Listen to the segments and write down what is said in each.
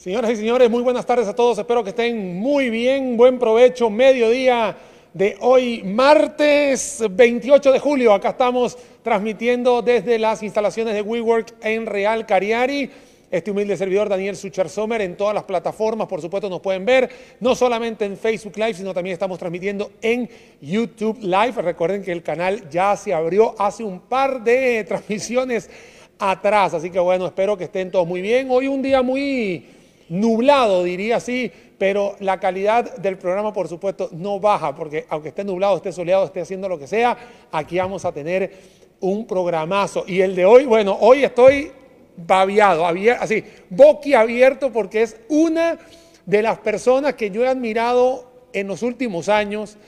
Señoras y señores, muy buenas tardes a todos. Espero que estén muy bien. Buen provecho. Mediodía de hoy, martes 28 de julio. Acá estamos transmitiendo desde las instalaciones de WeWork en Real Cariari. Este humilde servidor Daniel Sucher Sommer en todas las plataformas, por supuesto, nos pueden ver, no solamente en Facebook Live, sino también estamos transmitiendo en YouTube Live. Recuerden que el canal ya se abrió hace un par de transmisiones atrás, así que bueno, espero que estén todos muy bien. Hoy un día muy nublado, diría así, pero la calidad del programa, por supuesto, no baja, porque aunque esté nublado, esté soleado, esté haciendo lo que sea, aquí vamos a tener un programazo. Y el de hoy, bueno, hoy estoy babiado, así, boquiabierto, porque es una de las personas que yo he admirado en los últimos años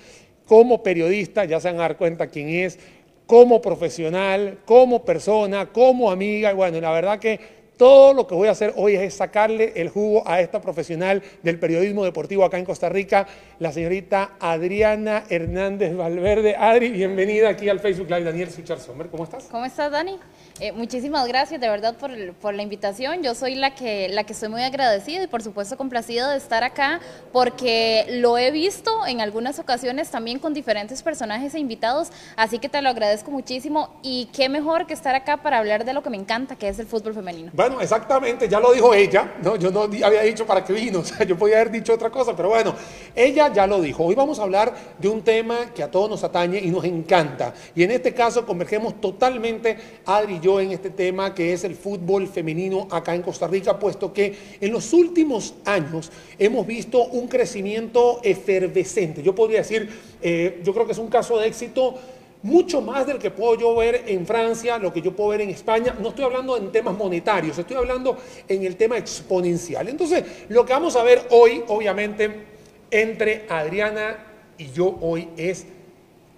como periodista, ya se van a dar cuenta quién es, como profesional, como persona, como amiga, y bueno, la verdad que todo lo que voy a hacer hoy es sacarle el jugo a esta profesional del periodismo deportivo acá en Costa Rica, la señorita Adriana Hernández Valverde. Adri, bienvenida aquí al Facebook Live. Daniel Suchar Sommer, ¿cómo estás? ¿Cómo estás, Dani? Eh, muchísimas gracias de verdad por, por, la invitación. Yo soy la que, la que estoy muy agradecida y por supuesto complacida de estar acá porque lo he visto en algunas ocasiones también con diferentes personajes e invitados, así que te lo agradezco muchísimo y qué mejor que estar acá para hablar de lo que me encanta, que es el fútbol femenino. Exactamente, ya lo dijo ella, ¿no? yo no había dicho para qué vino, o sea, yo podía haber dicho otra cosa, pero bueno, ella ya lo dijo. Hoy vamos a hablar de un tema que a todos nos atañe y nos encanta, y en este caso convergemos totalmente, Adri y yo, en este tema que es el fútbol femenino acá en Costa Rica, puesto que en los últimos años hemos visto un crecimiento efervescente. Yo podría decir, eh, yo creo que es un caso de éxito mucho más del que puedo yo ver en Francia, lo que yo puedo ver en España. No estoy hablando en temas monetarios, estoy hablando en el tema exponencial. Entonces, lo que vamos a ver hoy, obviamente, entre Adriana y yo hoy es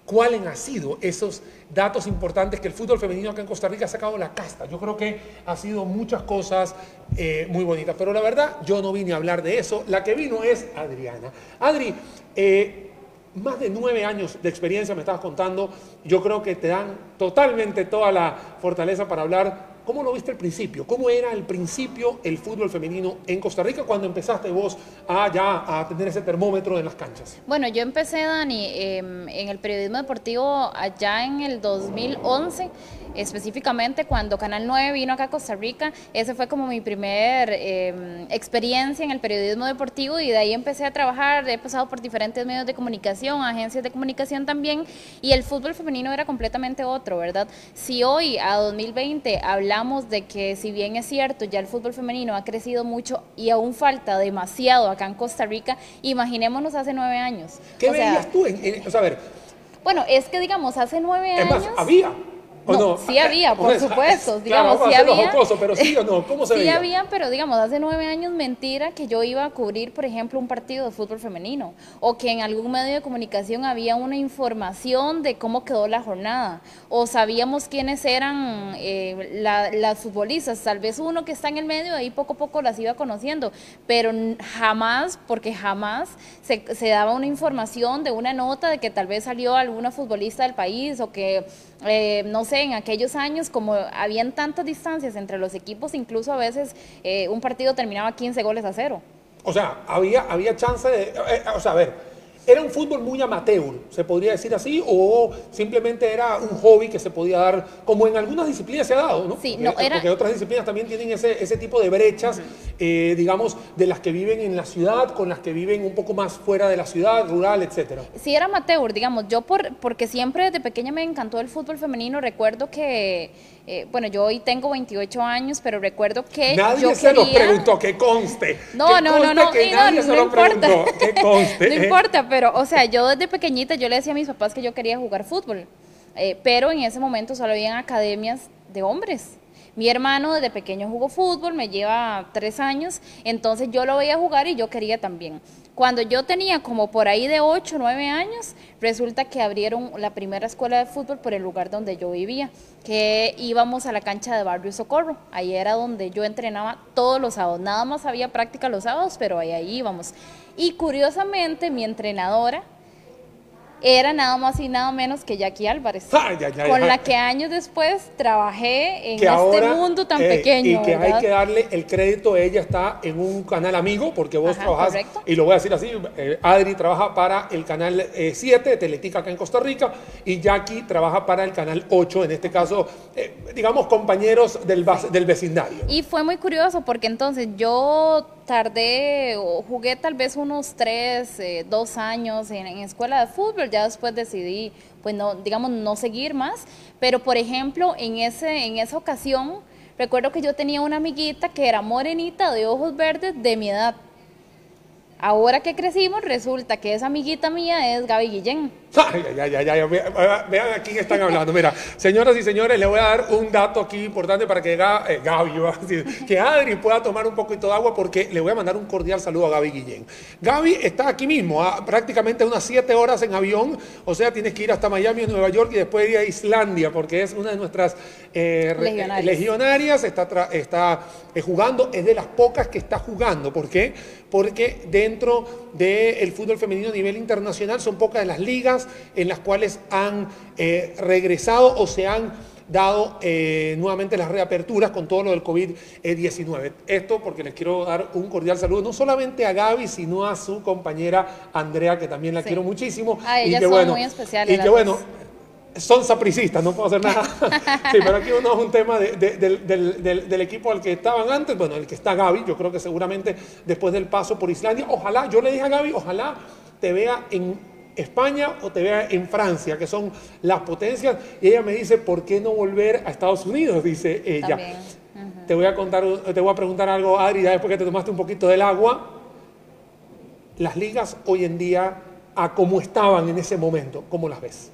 cuáles han sido esos datos importantes que el fútbol femenino acá en Costa Rica ha sacado la casta. Yo creo que ha sido muchas cosas eh, muy bonitas, pero la verdad yo no vine a hablar de eso, la que vino es Adriana. Adri, eh, más de nueve años de experiencia me estabas contando, yo creo que te dan totalmente toda la fortaleza para hablar ¿Cómo lo viste al principio? ¿Cómo era al principio el fútbol femenino en Costa Rica cuando empezaste vos a ya a tener ese termómetro en las canchas? Bueno, yo empecé, Dani, em, en el periodismo deportivo allá en el 2011 específicamente cuando Canal 9 vino acá a Costa Rica, ese fue como mi primer em, experiencia en el periodismo deportivo y de ahí empecé a trabajar, he pasado por diferentes medios de comunicación, agencias de comunicación también y el fútbol femenino era completamente otro, ¿verdad? Si hoy a 2020 hablamos de que si bien es cierto, ya el fútbol femenino ha crecido mucho y aún falta demasiado acá en Costa Rica, imaginémonos hace nueve años. ¿Qué veías tú? En, o ver, bueno, es que digamos, hace nueve años... había no, Sí había, por supuesto. Digamos, sí había. pero sí o no, ¿cómo se Sí había, pero digamos, hace nueve años mentira que yo iba a cubrir, por ejemplo, un partido de fútbol femenino o que en algún medio de comunicación había una información de cómo quedó la jornada o sabíamos quiénes eran eh, las futbolistas. Tal vez uno que está en el medio ahí poco a poco las iba conociendo, pero jamás, porque jamás se, se daba una información de una nota de que tal vez salió alguna futbolista del país o que, eh, no sé, en aquellos años, como habían tantas distancias entre los equipos, incluso a veces eh, un partido terminaba 15 goles a cero. O sea, había, había chance de... Eh, o sea, a ver, ¿Era un fútbol muy amateur, se podría decir así, o simplemente era un hobby que se podía dar, como en algunas disciplinas se ha dado, ¿no? Sí, no, era... porque otras disciplinas también tienen ese, ese tipo de brechas, eh, digamos, de las que viven en la ciudad con las que viven un poco más fuera de la ciudad, rural, etcétera. Sí, era amateur, digamos, yo por, porque siempre desde pequeña me encantó el fútbol femenino, recuerdo que eh, bueno, yo hoy tengo 28 años, pero recuerdo que nadie yo se lo preguntó, que conste. No, no, no, no, que nadie se lo importa. que conste. no importa, pero, o sea, yo desde pequeñita yo le decía a mis papás que yo quería jugar fútbol, eh, pero en ese momento solo había academias de hombres. Mi hermano desde pequeño jugó fútbol, me lleva tres años, entonces yo lo veía jugar y yo quería también. Cuando yo tenía como por ahí de 8 o 9 años, resulta que abrieron la primera escuela de fútbol por el lugar donde yo vivía, que íbamos a la cancha de Barrio Socorro. Ahí era donde yo entrenaba todos los sábados. Nada más había práctica los sábados, pero ahí, ahí íbamos. Y curiosamente, mi entrenadora era nada más y nada menos que Jackie Álvarez, con la que años después trabajé en este mundo tan eh, pequeño. Y que hay que darle el crédito, ella está en un canal amigo, porque vos trabajás, y lo voy a decir así, eh, Adri trabaja para el canal 7 de Teletica acá en Costa Rica, y Jackie trabaja para el canal 8, en este caso, digamos, compañeros del, del vecindario. Y fue muy curioso, porque entonces yo tardé o jugué tal vez unos tres, eh, dos años en, escuela de fútbol, ya después decidí, pues no, digamos, no seguir más, pero por ejemplo, en, ese, en esa ocasión, recuerdo que yo tenía una amiguita que era morenita de ojos verdes de mi edad. Ahora que crecimos, resulta que esa amiguita mía es Gaby Guillén. Ay, ay, ay, ay, vean a quién están hablando. Mira, señoras y señores, le voy a dar un dato aquí importante para que eh, Gaby, que Adri pueda tomar un poquito de agua porque le voy a mandar un cordial saludo a Gaby Guillén. Gaby está aquí mismo, a prácticamente unas 7 horas en avión, o sea, tienes que ir hasta Miami Nueva York y después ir a Islandia porque es una de nuestras eh, legionarias. está, está eh, jugando, es de las pocas que está jugando. ¿Por qué? Porque dentro del fútbol femenino a nivel internacional son pocas de las ligas en las cuales han eh, regresado o se han dado eh, nuevamente las reaperturas con todo lo del COVID-19. Esto porque les quiero dar un cordial saludo, no solamente a Gaby, sino a su compañera Andrea, que también la quiero muchísimo. A ella y que, son muy especiales. Y que bueno, son sapricistas, no puedo hacer nada. sí, pero aquí uno es un tema del, equipo al que estaban antes, bueno, el que está Gaby, yo creo que seguramente después del paso por Islandia, ojalá, yo le dije a Gaby, ojalá te vea en España o te vea en Francia, que son las potencias. Y ella me dice, ¿por qué no volver a Estados Unidos? Dice ella. Te voy a contar, te voy a preguntar algo, Adri, después que te tomaste un poquito del agua. Las ligas hoy en día, a cómo estaban en ese momento, ¿cómo las ves?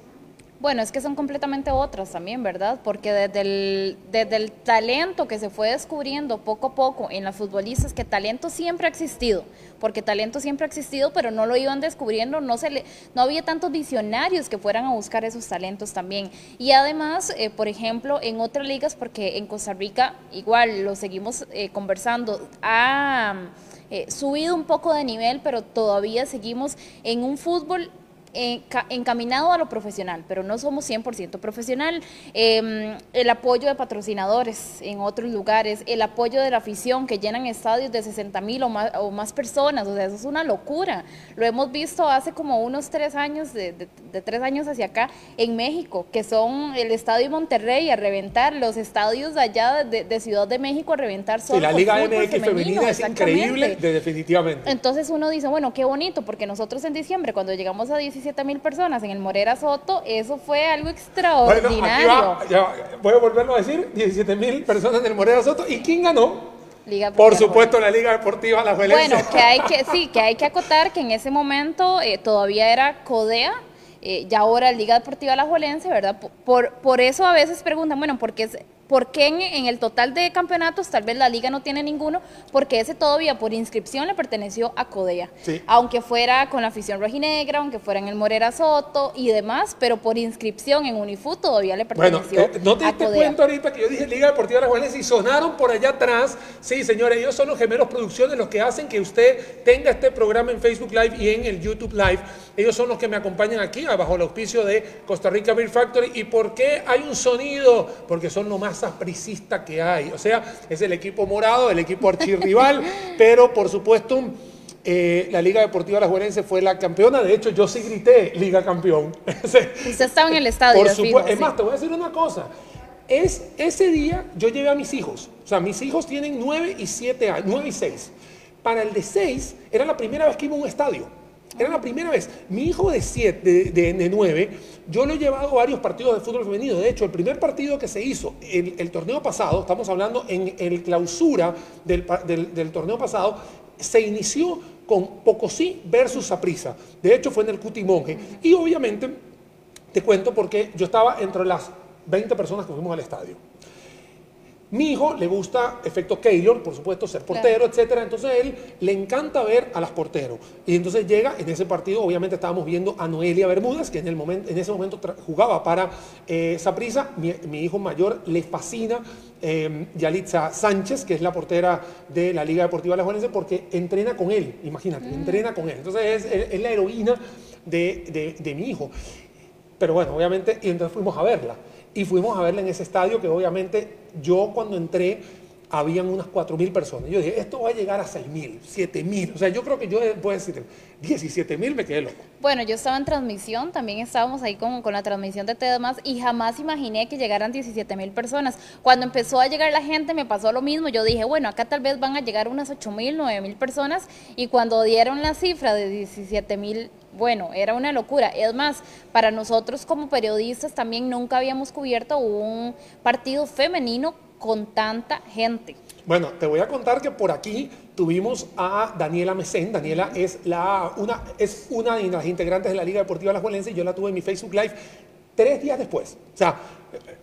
Bueno, es que son completamente otras también, ¿verdad? Porque desde el, desde el talento que se fue descubriendo poco a poco en las futbolistas, que talento siempre ha existido, porque talento siempre ha existido, pero no lo iban descubriendo, no, se le, no había tantos visionarios que fueran a buscar esos talentos también. Y además, eh, por ejemplo, en otras ligas, porque en Costa Rica igual lo seguimos eh, conversando, ha... Eh, subido un poco de nivel, pero todavía seguimos en un fútbol encaminado a lo profesional, pero no somos 100% profesional. Em, el apoyo de patrocinadores en otros lugares, el apoyo de la afición que llenan estadios de 60 mil o más, o más personas, o sea, eso es una locura. Lo hemos visto hace como unos tres años, de, tres años hacia acá, en México, que son el estadio Monterrey a reventar, los estadios allá de, Ciudad de México a reventar. Solo la Liga MX femenina es increíble, definitivamente. Entonces uno dice, bueno, qué bonito, porque nosotros en diciembre, cuando llegamos a 17 17 mil personas en el Morera Soto, eso fue algo extraordinario. voy a volverlo a decir, 17 mil personas en el Morera Soto. ¿Y quién ganó? Por supuesto, la Liga Deportiva La Bueno, que hay que, sí, que hay que acotar que en ese momento eh, todavía era CODEA, eh, ya ahora Liga Deportiva La Juelense, ¿verdad? Por, por eso a veces preguntan, bueno, ¿por qué es ¿Por qué en, el total de campeonatos tal vez la liga no tiene ninguno? Porque ese todavía por inscripción le perteneció a Codea. Aunque fuera con la afición rojinegra, aunque fuera en el Morera Soto y demás, pero por inscripción en Unifoot todavía le perteneció bueno, eh, no te diste cuenta ahorita que yo dije Liga Deportiva de la y sonaron por allá atrás. Sí, señores, ellos son los gemelos producciones los que hacen que usted tenga este programa en Facebook Live y en el YouTube Live. Ellos son los que me acompañan aquí, bajo el auspicio de Costa Rica Beer Factory. ¿Y por qué hay un sonido? Porque son lo más apricista que hay. O sea, es el equipo morado, el equipo archirrival, pero por supuesto... Eh, la Liga Deportiva Alajuelense fue la campeona. De hecho, yo sí grité Liga Campeón. Usted estaba en el estadio. Por supuesto. Es más, te voy a decir una cosa. Es, ese día yo llevé a mis hijos. O sea, mis hijos tienen 9 y 7 años, 9 y 6. Para el de 6 era la primera vez que iba a un estadio. Era la primera vez. Mi hijo de 7, de, de, 9, yo lo he llevado a varios partidos de fútbol femenino. De hecho, el primer partido que se hizo el, torneo pasado, estamos hablando en el clausura del, del, torneo pasado, se inició con Pocosí versus Saprisa. De hecho, fue en el Cutimonje. Y obviamente, te cuento porque yo estaba entre las 20 personas que fuimos al estadio. Mi hijo le gusta efecto Keylor, por supuesto, ser portero, etcétera. Entonces a él le encanta ver a las porteros. Y entonces llega, en ese partido, obviamente estábamos viendo a Noelia Bermúdez, que en, el momento, en ese momento jugaba para eh, Saprisa. Mi, hijo mayor le fascina eh, Yalitza Sánchez, que es la portera de la Liga Deportiva La Juventud, porque entrena con él, imagínate, mm. entrena con él. Entonces es, es la heroína de, de mi hijo. Pero bueno, obviamente, y entonces fuimos a verla. Y fuimos a verla en ese estadio que obviamente yo cuando entré habían unas 4.000 personas. Yo dije, esto va a llegar a 6.000, 7.000. O sea, yo creo que yo puedo decir, 17.000 me quedé loco. Bueno, yo estaba en transmisión, también estábamos ahí con, con la transmisión de TEDMAS y jamás imaginé que llegaran 17.000 personas. Cuando empezó a llegar la gente me pasó lo mismo. Yo dije, bueno, acá tal vez van a llegar unas 8.000, 9.000 personas y cuando dieron la cifra de 17.000 bueno, era una locura. Es más, para nosotros como periodistas también nunca habíamos cubierto un partido femenino con tanta gente? Bueno, te voy a contar que por aquí tuvimos a Daniela Mesén. Daniela es, la, una, una de las integrantes de la Liga Deportiva La Juelense y yo la tuve en mi Facebook Live tres días después. O sea,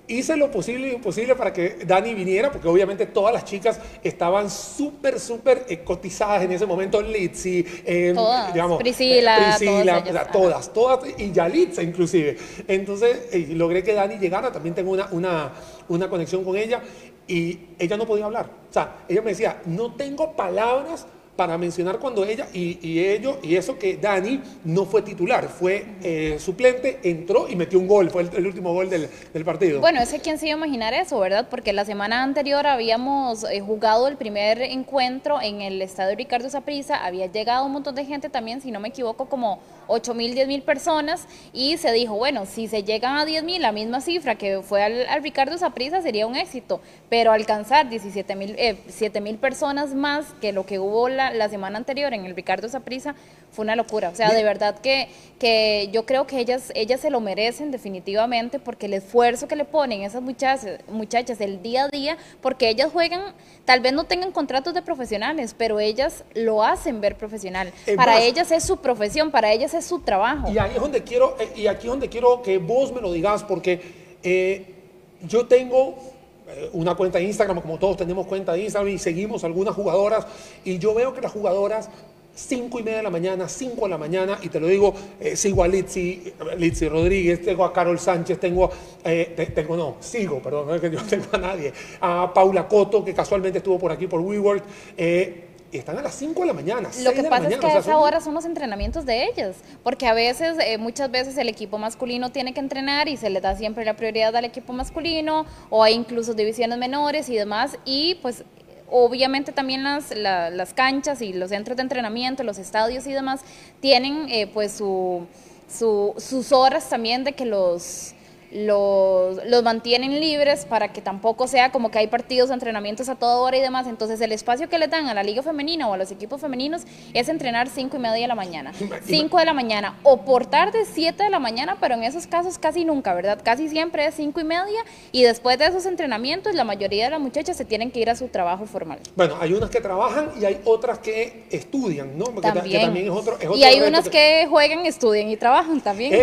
hice lo posible y imposible para que Dani viniera, porque obviamente todas las chicas estaban súper, súper eh, cotizadas en ese momento. Litsi, eh, digamos, Priscila, Priscila todas, todas, y Yalitza inclusive. Entonces, eh, logré que Dani llegara, también tengo una, una, una conexión con ella, y ella no podía hablar. O sea, ella me decía, no tengo palabras para mencionar cuando ella y, y ello, y eso que Dani no fue titular, fue eh, suplente, entró y metió un gol, fue el, último gol del, del, partido. Bueno, ese quién se iba a imaginar eso, ¿verdad? Porque la semana anterior habíamos eh, jugado el primer encuentro en el estadio Ricardo Zaprisa, había llegado un montón de gente también, si no me equivoco, como 8 mil, 10 mil personas, y se dijo, bueno, si se llegan a 10 mil, la misma cifra que fue al, al Ricardo Zaprisa sería un éxito, pero alcanzar 17 mil, eh, 7 mil personas más que lo que hubo la la, semana anterior en el Ricardo Saprisa fue una locura. O sea, de verdad que, que yo creo que ellas, ellas se lo merecen definitivamente porque el esfuerzo que le ponen esas muchachas, muchachas el día a día, porque ellas juegan, tal vez no tengan contratos de profesionales, pero ellas lo hacen ver profesional. para ellas es su profesión, para ellas es su trabajo. Y ahí es donde quiero, eh, y aquí es donde quiero que vos me lo digas, porque eh, yo tengo una cuenta de Instagram, como todos tenemos cuenta de Instagram y seguimos algunas jugadoras. Y yo veo que las jugadoras 5 y media de la mañana, 5 de la mañana, y te lo digo, eh, sigo a Litsi, Litsi Rodríguez, tengo a Carol Sánchez, tengo, eh, tengo, no, sigo, perdón, no que yo tengo a nadie, a Paula Coto, que casualmente estuvo por aquí por WeWork, eh, están a las 5 de la mañana. Lo que pasa es que a esa hora son los entrenamientos de ellas, porque a veces, eh, muchas veces el equipo masculino tiene que entrenar y se le da siempre la prioridad al equipo masculino, o hay incluso divisiones menores y demás, y pues obviamente también las, las canchas y los centros de entrenamiento, los estadios y demás, tienen eh, pues su, su, sus horas también de que los los, los mantienen libres para que tampoco sea como que hay partidos, entrenamientos a toda hora y demás. Entonces el espacio que le dan a la liga femenina o a los equipos femeninos es entrenar 5 y media de la mañana, 5 de la mañana o por tarde 7 de la mañana, pero en esos casos casi nunca, ¿verdad? Casi siempre es 5 y media y después de esos entrenamientos la mayoría de las muchachas se tienen que ir a su trabajo formal. Bueno, hay unas que trabajan y hay otras que estudian, ¿no? Porque también. es otro, y hay unas que... juegan, estudian y trabajan también.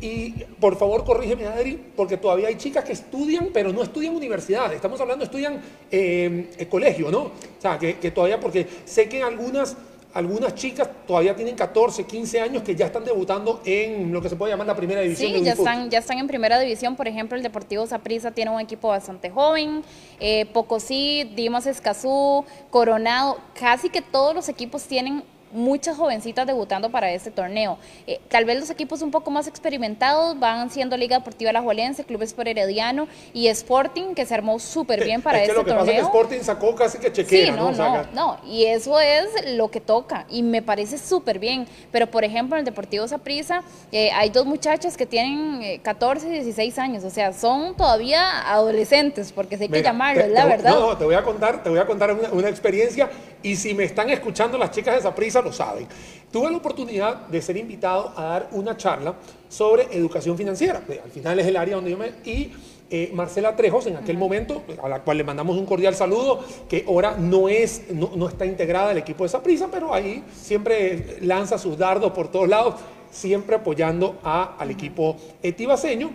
y, y, por favor corrígeme porque todavía hay chicas que estudian, pero no estudian universidad. Estamos hablando, estudian eh, colegio, ¿no? O sea, que, todavía, porque sé que algunas algunas chicas todavía tienen 14, 15 años que ya están debutando en lo que se puede llamar la primera división. Sí, ya, están, ya están en primera división. Por ejemplo, el Deportivo Saprissa tiene un equipo bastante joven. Eh, Pocosí, Dimas Escazú, Coronado. Casi que todos los equipos tienen muchas jovencitas debutando para este torneo. Eh, tal vez los equipos un poco más experimentados van siendo Liga Deportiva La Juelense, Clubes por Herediano y Sporting, que se armó súper bien para este torneo. Pasa es que Sporting sacó casi que chequera, sí, no, no, no, y eso es lo que toca y me parece súper bien. Pero por ejemplo en el Deportivo Saprissa eh, hay dos muchachas que tienen 14 y 16 años, o sea, son todavía adolescentes, porque hay que llamarlos, la verdad. No, no, te voy a contar, te voy a contar una, una experiencia y si me están escuchando las chicas de Saprissa lo saben. Tuve la oportunidad de ser invitado a dar una charla sobre educación financiera. Al final es el área donde yo me... Y eh, Marcela Trejos, en aquel momento, a la cual le mandamos un cordial saludo, que ahora no, es, no, está integrada al equipo de Saprissa, pero ahí siempre lanza sus dardos por todos lados, siempre apoyando a, al equipo etibaseño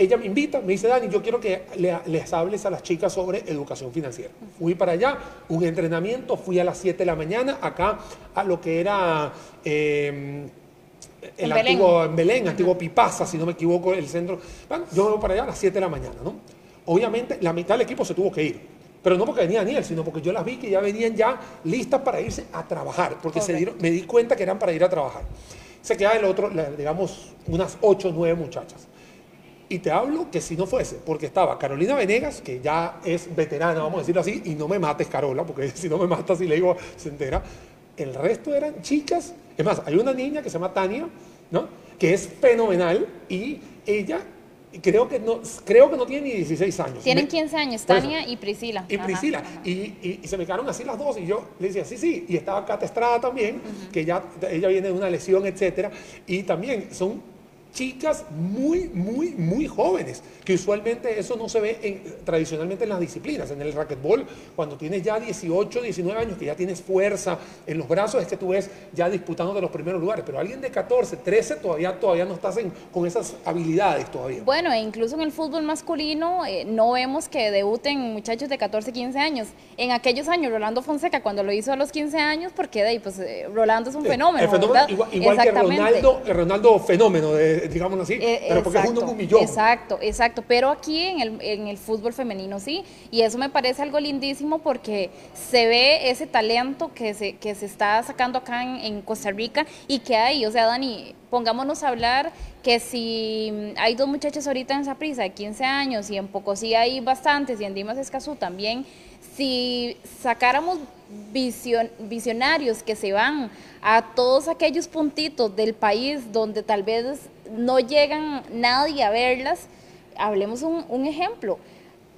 ella me invita, me dice, Dani, yo quiero que les hables a las chicas sobre educación financiera. Fui para allá, un entrenamiento, fui a las 7 de la mañana, acá a lo que era em, el antiguo en Belén, antiguo Pipasa, si no me equivoco, el centro. Bueno, yo me voy para allá a las 7 de la mañana, ¿no? Obviamente, la mitad del equipo se tuvo que ir. Pero no porque venía Daniel, sino porque yo las vi que ya venían ya listas para irse a trabajar, porque se dieron, me di cuenta que eran para ir a trabajar. Se queda el otro, digamos, unas 8 o 9 muchachas. Y te hablo que si no fuese, porque estaba Carolina Venegas, que ya es veterana, vamos a decirlo así, y no me mates, Carola, porque si no me matas y le digo, se entera. El resto eran chicas. Es más, hay una niña que se llama Tania, ¿no? Que es fenomenal y ella creo que no, creo que no tiene ni 16 años. Tienen Me- 15 años. Tania y Priscila. y Priscila. ajá. Y, y- y se me quedaron así las dos. Y yo le decía, sí, sí. Y estaba Cata Estrada también, que ya ella viene de una lesión, etcétera. Y también son chicas muy, muy, muy jóvenes, que usualmente eso no se ve en- tradicionalmente en las disciplinas. En el racquetball, cuando tienes ya 18, 19 años, que ya tienes fuerza en los brazos, es que tú ves ya disputando de los primeros lugares. Pero alguien de 14, 13, todavía, todavía no estás en- con esas habilidades todavía. Bueno, e incluso en el fútbol masculino eh, no vemos que debuten muchachos de 14, 15 años. En aquellos años, Rolando Fonseca, cuando lo hizo a los 15 años, porque de ahí, pues eh, Rolando es un fenómeno. el fenómeno, ¿verdad? igual, igual que. Ronaldo, Ronaldo fenómeno, de- digámoslo así, Eh, pero porque es uno en un millón. Exacto, exacto. Pero aquí en el, en el fútbol femenino sí. Y eso me parece algo lindísimo porque se ve ese talento que se, que se está sacando acá en, en Costa Rica y que hay. O sea, Dani, pongámonos a hablar que si hay dos muchachos ahorita en Saprissa de 15 años y en Pocosí hay bastantes y en Dimas Escazú también, si sacáramos vision- visionarios que se van a todos aquellos puntitos del país donde tal vez no llegan nadie a verlas, hablemos un, un ejemplo.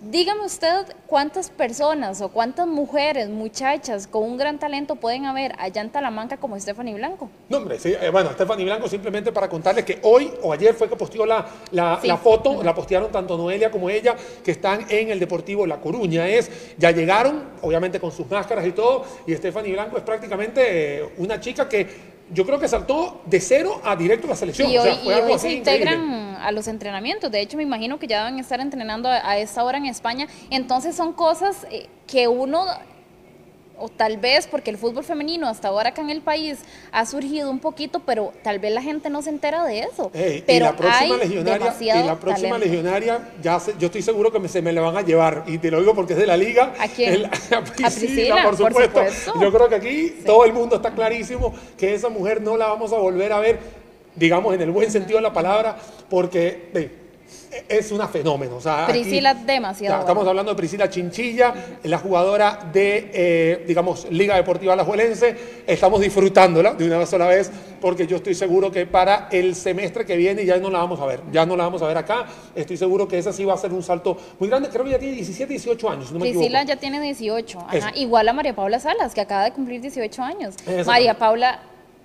Dígame usted cuántas personas o cuántas mujeres, muchachas con un gran talento pueden haber allá en Talamanca como Stephanie Blanco. No, hombre, sí, eh, bueno, Stephanie Blanco, simplemente para contarles que hoy o ayer fue que posteó la, la, Sí. la foto, la postearon tanto Noelia como ella, que están en el Deportivo La Coruña. Es, ya llegaron, obviamente con sus máscaras y todo, y Stephanie Blanco es prácticamente eh, una chica que yo creo que saltó de cero a directo a la selección. Y o hoy, sea, fue y algo hoy así se increíble. integran a los entrenamientos. De hecho, me imagino que ya deben estar entrenando a, a esta hora en España. Entonces son cosas eh, que uno, o tal vez porque el fútbol femenino hasta ahora acá en el país ha surgido un poquito, pero tal vez la gente no se entera de eso. Y pero la próxima hay legionaria, demasiado y la próxima talento. legionaria, ya se- yo estoy seguro que me- se me la van a llevar. Y te lo digo porque es de la liga. ¿A quién? El- A Priscila, por por supuesto. supuesto. Yo creo que aquí todo el mundo está clarísimo que esa mujer no la vamos a volver a ver, digamos, en el buen sentido de la palabra, porque es una fenómeno. O sea, aquí- Priscila demasiado estamos hablando de Priscila Chinchilla, la jugadora de, eh, digamos, Liga Deportiva Alajuelense. Estamos disfrutándola de una sola vez porque yo estoy seguro que para el semestre que viene ya no la vamos a ver. Ya no la vamos a ver acá. Estoy seguro que esa sí va a ser un salto muy grande. Creo que ya tiene 17, 18 años, si no me Priscila equivoco. ya tiene 18, ajá, Eso. igual a María Paula Salas, que acaba de cumplir 18 años. María Paula,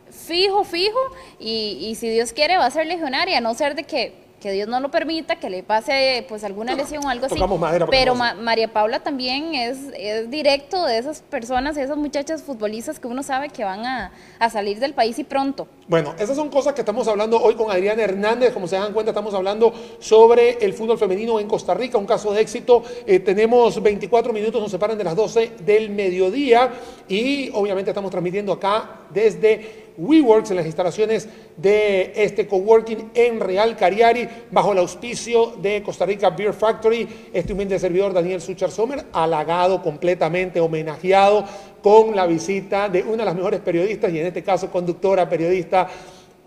fijo, fijo, y, y si Dios quiere va a ser legionaria, a no ser de que, que Dios no lo permita, que le pase pues alguna lesión o algo así. Tocamos Pero Ma- María Paula también es, es directo de esas personas, de esas muchachas futbolistas que uno sabe que van a, a salir del país y pronto. Bueno, esas son cosas que estamos hablando hoy con Adriana Hernández. Como se dan cuenta, estamos hablando sobre el fútbol femenino en Costa Rica, un caso de éxito. Eh, tenemos 24 minutos, nos separan de las 12 del mediodía y obviamente estamos transmitiendo acá desde WeWorks, en las instalaciones de este coworking en Real Cariari, bajo el auspicio de Costa Rica Beer Factory. Este humilde servidor Daniel Suchar Sommer, halagado completamente, homenajeado con la visita de una de las mejores periodistas y en este caso conductora, periodista.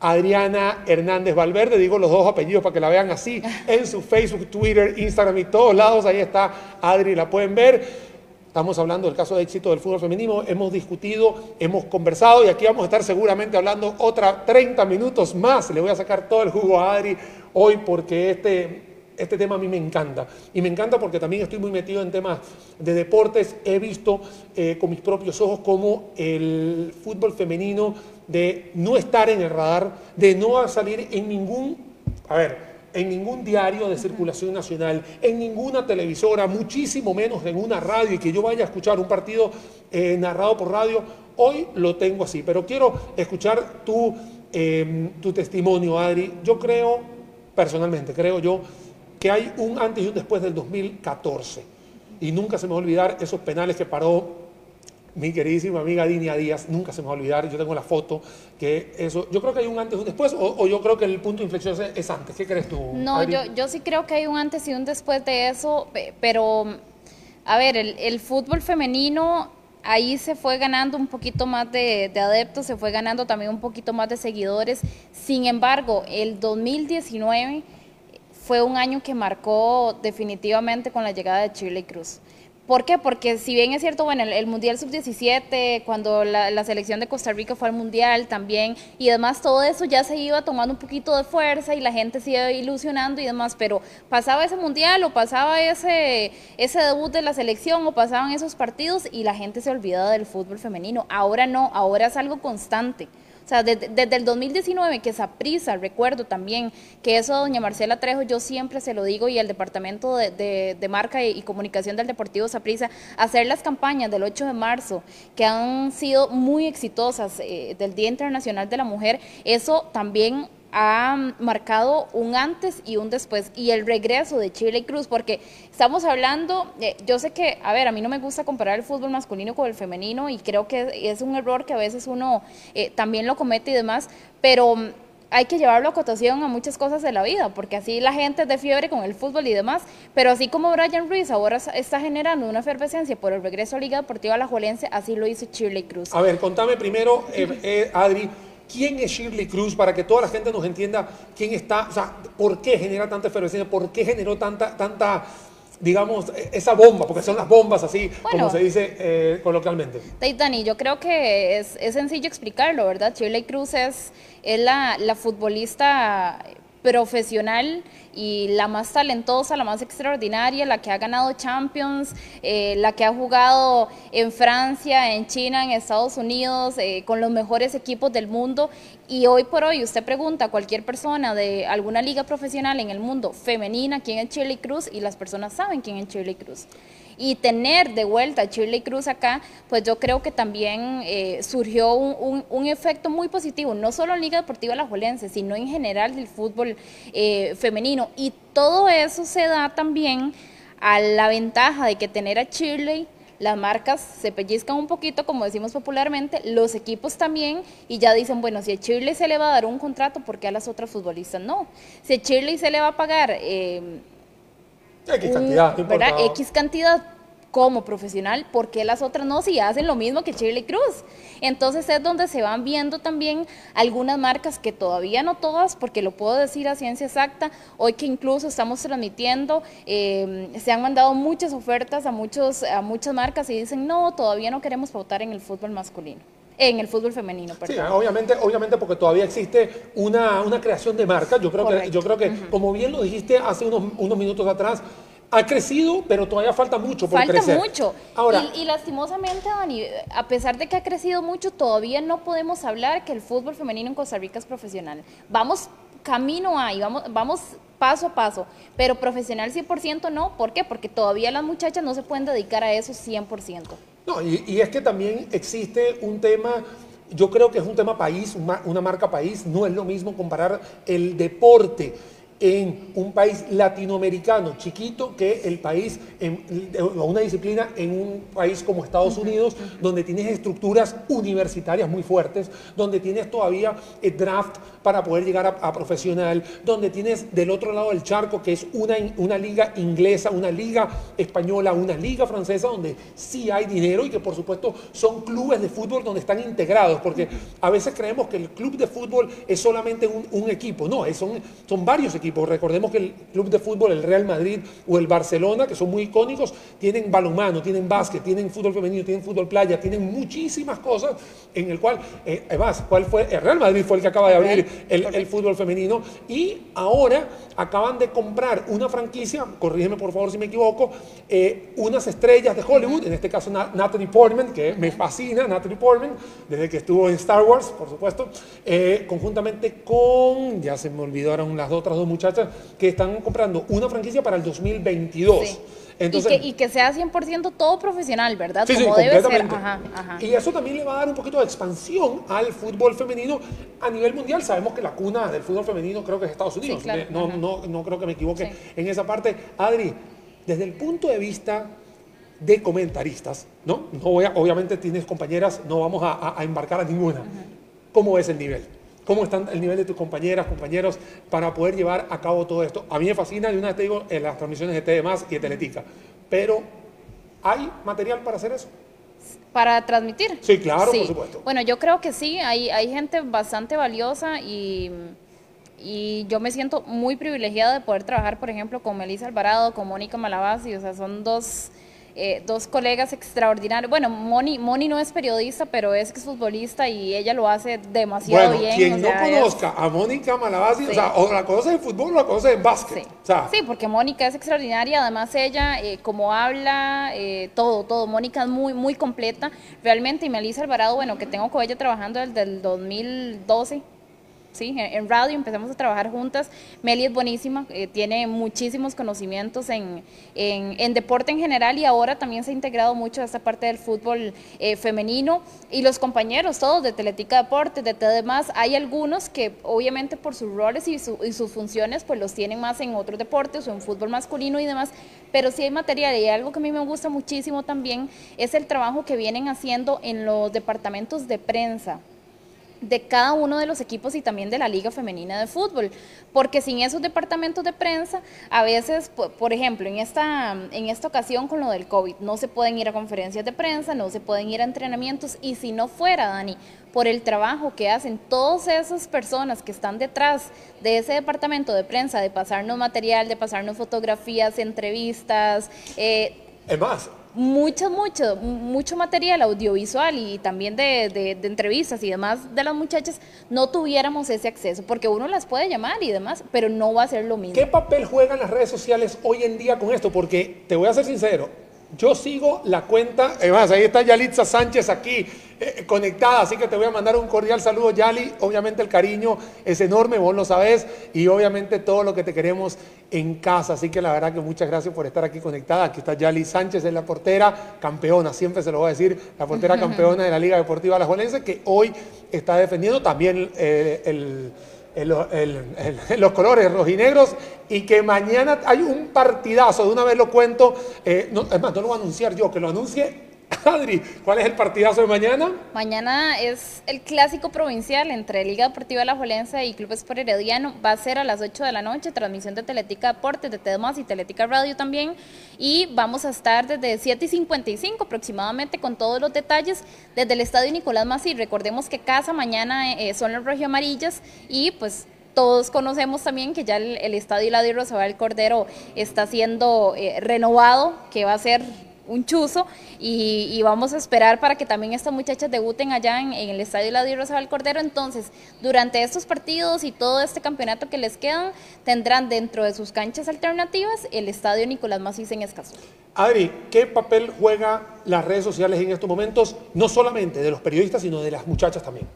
Adriana Hernández Valverde, digo los dos apellidos para que la vean así en su Facebook, Twitter, Instagram y todos lados. Ahí está Adri, la pueden ver. Estamos hablando del caso de éxito del fútbol femenino, hemos discutido, hemos conversado y aquí vamos a estar seguramente hablando otra 30 minutos más. Le voy a sacar todo el jugo a Adri hoy porque este, este tema a mí me encanta. Y me encanta porque también estoy muy metido en temas de deportes. He visto eh, con mis propios ojos cómo el fútbol femenino de no estar en el radar, de no salir en ningún... A ver, en ningún diario de circulación nacional, en ninguna televisora, muchísimo menos en una radio y que yo vaya a escuchar un partido eh, narrado por radio, hoy lo tengo así. Pero quiero escuchar tu, eh, tu testimonio, Adri. Yo creo, personalmente, creo yo, que hay un antes y un después del 2014. Y nunca se me va a olvidar esos penales que paró mi queridísima amiga Dinia Díaz, nunca se me va a olvidar, yo tengo la foto, que eso, yo creo que hay un antes y un después, o, o yo creo que el punto de inflexión es, es antes, ¿qué crees tú? No, Adri? yo, yo sí creo que hay un antes y un después de eso, pe- pero a ver, el, el fútbol femenino ahí se fue ganando un poquito más de, adeptos, se fue ganando también un poquito más de seguidores. Sin embargo, el 2019 fue un año que marcó definitivamente con la llegada de Chile Cruz. ¿Por qué? Porque si bien es cierto, bueno, el, Mundial Sub-17, cuando la, selección de Costa Rica fue al Mundial también, y además todo eso ya se iba tomando un poquito de fuerza y la gente se iba ilusionando y demás, pero pasaba ese Mundial o pasaba ese, ese debut de la selección o pasaban esos partidos y la gente se olvidaba del fútbol femenino. Ahora no, ahora es algo constante. O sea, desde, el 2019 que prisa, recuerdo también que eso doña Marcela Trejo, yo siempre se lo digo, y el Departamento de, Marca y, Comunicación del Deportivo Saprisa, hacer las campañas del 8 de marzo, que han sido muy exitosas, eh, del Día Internacional de la Mujer, eso también ha marcado un antes y un después y el regreso de Chile Cruz, porque estamos hablando, eh, yo sé que, a ver, a mí no me gusta comparar el fútbol masculino con el femenino y creo que es un error que a veces uno eh, también lo comete y demás, pero mm, hay que llevarlo a cotación a muchas cosas de la vida, porque así la gente es de fiebre con el fútbol y demás, pero así como Brian Ruiz ahora está generando una efervescencia por el regreso a Liga Deportiva Alajuelense, así lo hizo Chile Cruz. A ver, contame primero, eh, Adri, ¿Quién es Shirley Cruz? Para que toda la gente nos entienda quién está, o sea, por qué genera tanta efervescencia, por qué generó tanta, tanta digamos, e-, esa bomba, porque son las bombas así, como se dice eh, coloquialmente. Dani, yo creo que es, sencillo explicarlo, ¿verdad? Shirley Cruz es, es la, la futbolista profesional y la más talentosa, la más extraordinaria, la que ha ganado Champions, eh, la que ha jugado en Francia, en China, en Estados Unidos, eh, con los mejores equipos del mundo. Y hoy por hoy usted pregunta a cualquier persona de alguna liga profesional en el mundo femenina quién es Shirley Cruz y las personas saben quién es Shirley Cruz y tener de vuelta a Shirley Cruz acá, pues yo creo que también eh, surgió un, efecto muy positivo, no solo en Liga Deportiva Alajuelense, sino en general del fútbol eh, femenino. Y todo eso se da también a la ventaja de que tener a Shirley las marcas se pellizcan un poquito, como decimos popularmente, los equipos también, y ya dicen, bueno, si a Shirley se le va a dar un contrato, ¿por qué a las otras futbolistas no? Si a Shirley se le va a pagar eh, X cantidad, X cantidad como profesional, ¿por qué las otras no? Si hacen lo mismo que Shirley Cruz. Entonces es donde se van viendo también algunas marcas que todavía no todas, porque lo puedo decir a ciencia exacta, hoy que incluso estamos transmitiendo, eh, se han mandado muchas ofertas a, muchos, a muchas marcas y dicen, no, todavía no queremos pautar en el fútbol masculino en el fútbol femenino. Perdón. Sí, obviamente, obviamente porque todavía existe una, una creación de marca. Yo creo que, yo creo que como bien lo dijiste hace unos, unos minutos atrás, ha crecido, pero todavía falta mucho por falta mucho. Ahora, y, lastimosamente, Dani, a pesar de que ha crecido mucho, todavía no podemos hablar que el fútbol femenino en Costa Rica es profesional. Vamos camino ahí, vamos, vamos paso a paso, pero profesional 100% no. ¿Por qué? Porque todavía las muchachas no se pueden dedicar a eso 100%. No, y, es que también existe un tema yo creo que es un tema país, una, marca país, no es lo mismo comparar el deporte en un país latinoamericano chiquito que el país, en, una disciplina en un país como Estados Unidos, donde tienes estructuras universitarias muy fuertes, donde tienes todavía el draft para poder llegar a, profesional, donde tienes del otro lado del charco, que es una, una liga inglesa, una liga española, una liga francesa, donde sí hay dinero y que por supuesto son clubes de fútbol donde están integrados, porque a veces creemos que el club de fútbol es solamente un, un equipo, no, son, son varios equipos Recordemos que el club de fútbol, el Real Madrid o el Barcelona, que son muy icónicos, tienen balonmano, tienen básquet, tienen fútbol femenino, tienen fútbol playa, tienen muchísimas cosas en el cual, eh, además, ¿cuál fue? El Real Madrid fue el que acaba de abrir el, fútbol femenino y ahora acaban de comprar una franquicia, corrígeme por favor si me equivoco, eh, unas estrellas de Hollywood, en este caso Natalie Portman, que me fascina, Natalie Portman, desde que estuvo en Star Wars, por supuesto, eh, conjuntamente con, ya se me olvidaron las otras dos muchachas, que están comprando una franquicia para el 2022. Entonces, y, que, sea 100% todo profesional, ¿verdad? Sí, Como debe ser. Y eso también le va a dar un poquito de expansión al fútbol femenino a nivel mundial. Sabemos que la cuna del fútbol femenino creo que es Estados Unidos. no, no, no, creo que me equivoque en esa parte. Adri, desde el punto de vista de comentaristas, ¿no? no voy a, obviamente tienes compañeras, no vamos a, embarcar a ninguna. ¿Cómo es el nivel? ¿Cómo está el nivel de tus compañeras, compañeros para poder llevar a cabo todo esto? A mí me fascina, de una vez te digo, en las transmisiones de TD y de Teletica, pero ¿hay material para hacer eso? Para transmitir. Sí, claro, por supuesto. Bueno, yo creo que sí, hay, hay gente bastante valiosa y, y yo me siento muy privilegiada de poder trabajar, por ejemplo, con Melissa Alvarado, con Mónica Malabasi, o sea, son dos eh, dos colegas extraordinarios. Bueno, Moni, Moni no es periodista, pero es exfutbolista y ella lo hace demasiado bueno, bien. Quien no conozca a Mónica Malabasi, o sea, o la conoce en fútbol o la conoce en básquet. Sí, porque Mónica es extraordinaria, además ella, eh, como habla, eh, todo, todo. Mónica es muy, muy completa, realmente. Y Melissa Alvarado, bueno, que tengo con ella trabajando desde el 2012 ¿sí? En, radio empezamos a trabajar juntas. Meli es buenísima, eh, tiene muchísimos conocimientos en, en, deporte en general y ahora también se ha integrado mucho a esta parte del fútbol eh, femenino. Y los compañeros, todos de Teletica Deportes, de TD hay algunos que obviamente por sus roles y, y, sus funciones pues los tienen más en otros deportes o en fútbol masculino y demás, pero sí hay material y algo que a mí me gusta muchísimo también es el trabajo que vienen haciendo en los departamentos de prensa de cada uno de los equipos y también de la Liga Femenina de Fútbol, porque sin esos departamentos de prensa, a veces, por ejemplo, en esta, en esta ocasión con lo del COVID, no se pueden ir a conferencias de prensa, no se pueden ir a entrenamientos, y si no fuera, Dani, por el trabajo que hacen todas esas personas que están detrás de ese departamento de prensa, de pasarnos material, de pasarnos fotografías, entrevistas, eh, es más, mucho, mucho, mucho material audiovisual y también de, entrevistas y demás de las muchachas, no tuviéramos ese acceso, porque uno las puede llamar y demás, pero no va a ser lo mismo. ¿Qué papel juegan las redes sociales hoy en día con esto? Porque te voy a ser sincero, yo sigo la cuenta, además ahí está Yalitza Sánchez aquí eh, conectada, así que te voy a mandar un cordial saludo, Yali. Obviamente el cariño es enorme, vos lo sabés, y obviamente todo lo que te queremos en casa. Así que la verdad que muchas gracias por estar aquí conectada. Aquí está Yali Sánchez, es la portera campeona, siempre se lo voy a decir, la portera campeona de la Liga Deportiva Alajuelense, que hoy está defendiendo también eh, el los colores rojinegros y que mañana hay un partidazo, de una vez lo cuento, eh, no, es más, no lo voy a anunciar yo, que lo anuncie Adri, ¿cuál es el partidazo de mañana? Mañana es el clásico provincial entre Liga Deportiva La Jolense y Club Sport Herediano. Va a ser a las 8 de la noche, transmisión de Teletica Deportes, de TEDMAS y Teletica Radio también. Y vamos a estar desde 7 y 55 aproximadamente con todos los detalles desde el Estadio Nicolás Masí. Recordemos que casa mañana eh, son los rojo amarillas y pues todos conocemos también que ya el, Estadio Eladio Rosabal Cordero está siendo eh, renovado, que va a ser un chuzo y, vamos a esperar para que también estas muchachas debuten allá en, el Estadio Ladio Rosabal Cordero. Entonces, durante estos partidos y todo este campeonato que les quedan, tendrán dentro de sus canchas alternativas el Estadio Nicolás Macís en Escazú. Adri, ¿qué papel juega las redes sociales en estos momentos, no solamente de los periodistas, sino de las muchachas también?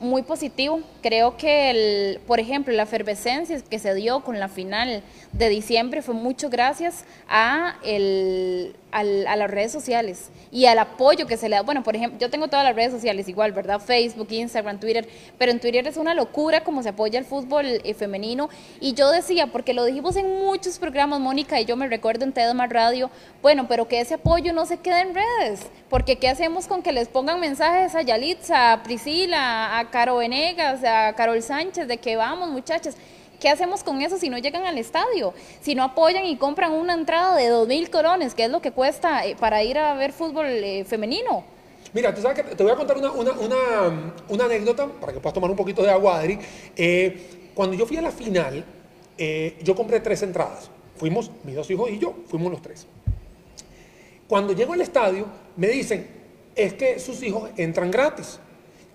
Muy positivo. Creo que, el, por ejemplo, la efervescencia que se dio con la final de diciembre fue mucho gracias a el, a las redes sociales y al apoyo que se le da. Bueno, por ejemplo, yo tengo todas las redes sociales igual, ¿verdad? Facebook, Instagram, Twitter, pero en Twitter es una locura como se apoya el fútbol eh, femenino. Y yo decía, porque lo dijimos en muchos programas, Mónica, y yo me recuerdo en Tedmar Radio, bueno, pero que ese apoyo no se quede en redes, porque ¿qué hacemos con que les pongan mensajes a Yalitza, a Priscila, a Caro Venegas, a Carol Sánchez, de que vamos, muchachas? ¿Qué hacemos con eso si no llegan al estadio? Si no apoyan y compran una entrada de dos mil colones, que es lo que cuesta eh, para ir a ver fútbol eh, femenino. Mira, tú sabes que te voy a contar una, anécdota para que puedas tomar un poquito de agua, Adri. Eh, cuando yo fui a la final, yo compré tres entradas. Fuimos mis dos hijos y yo, fuimos los tres. Cuando llego al estadio, me dicen, es que sus hijos entran gratis.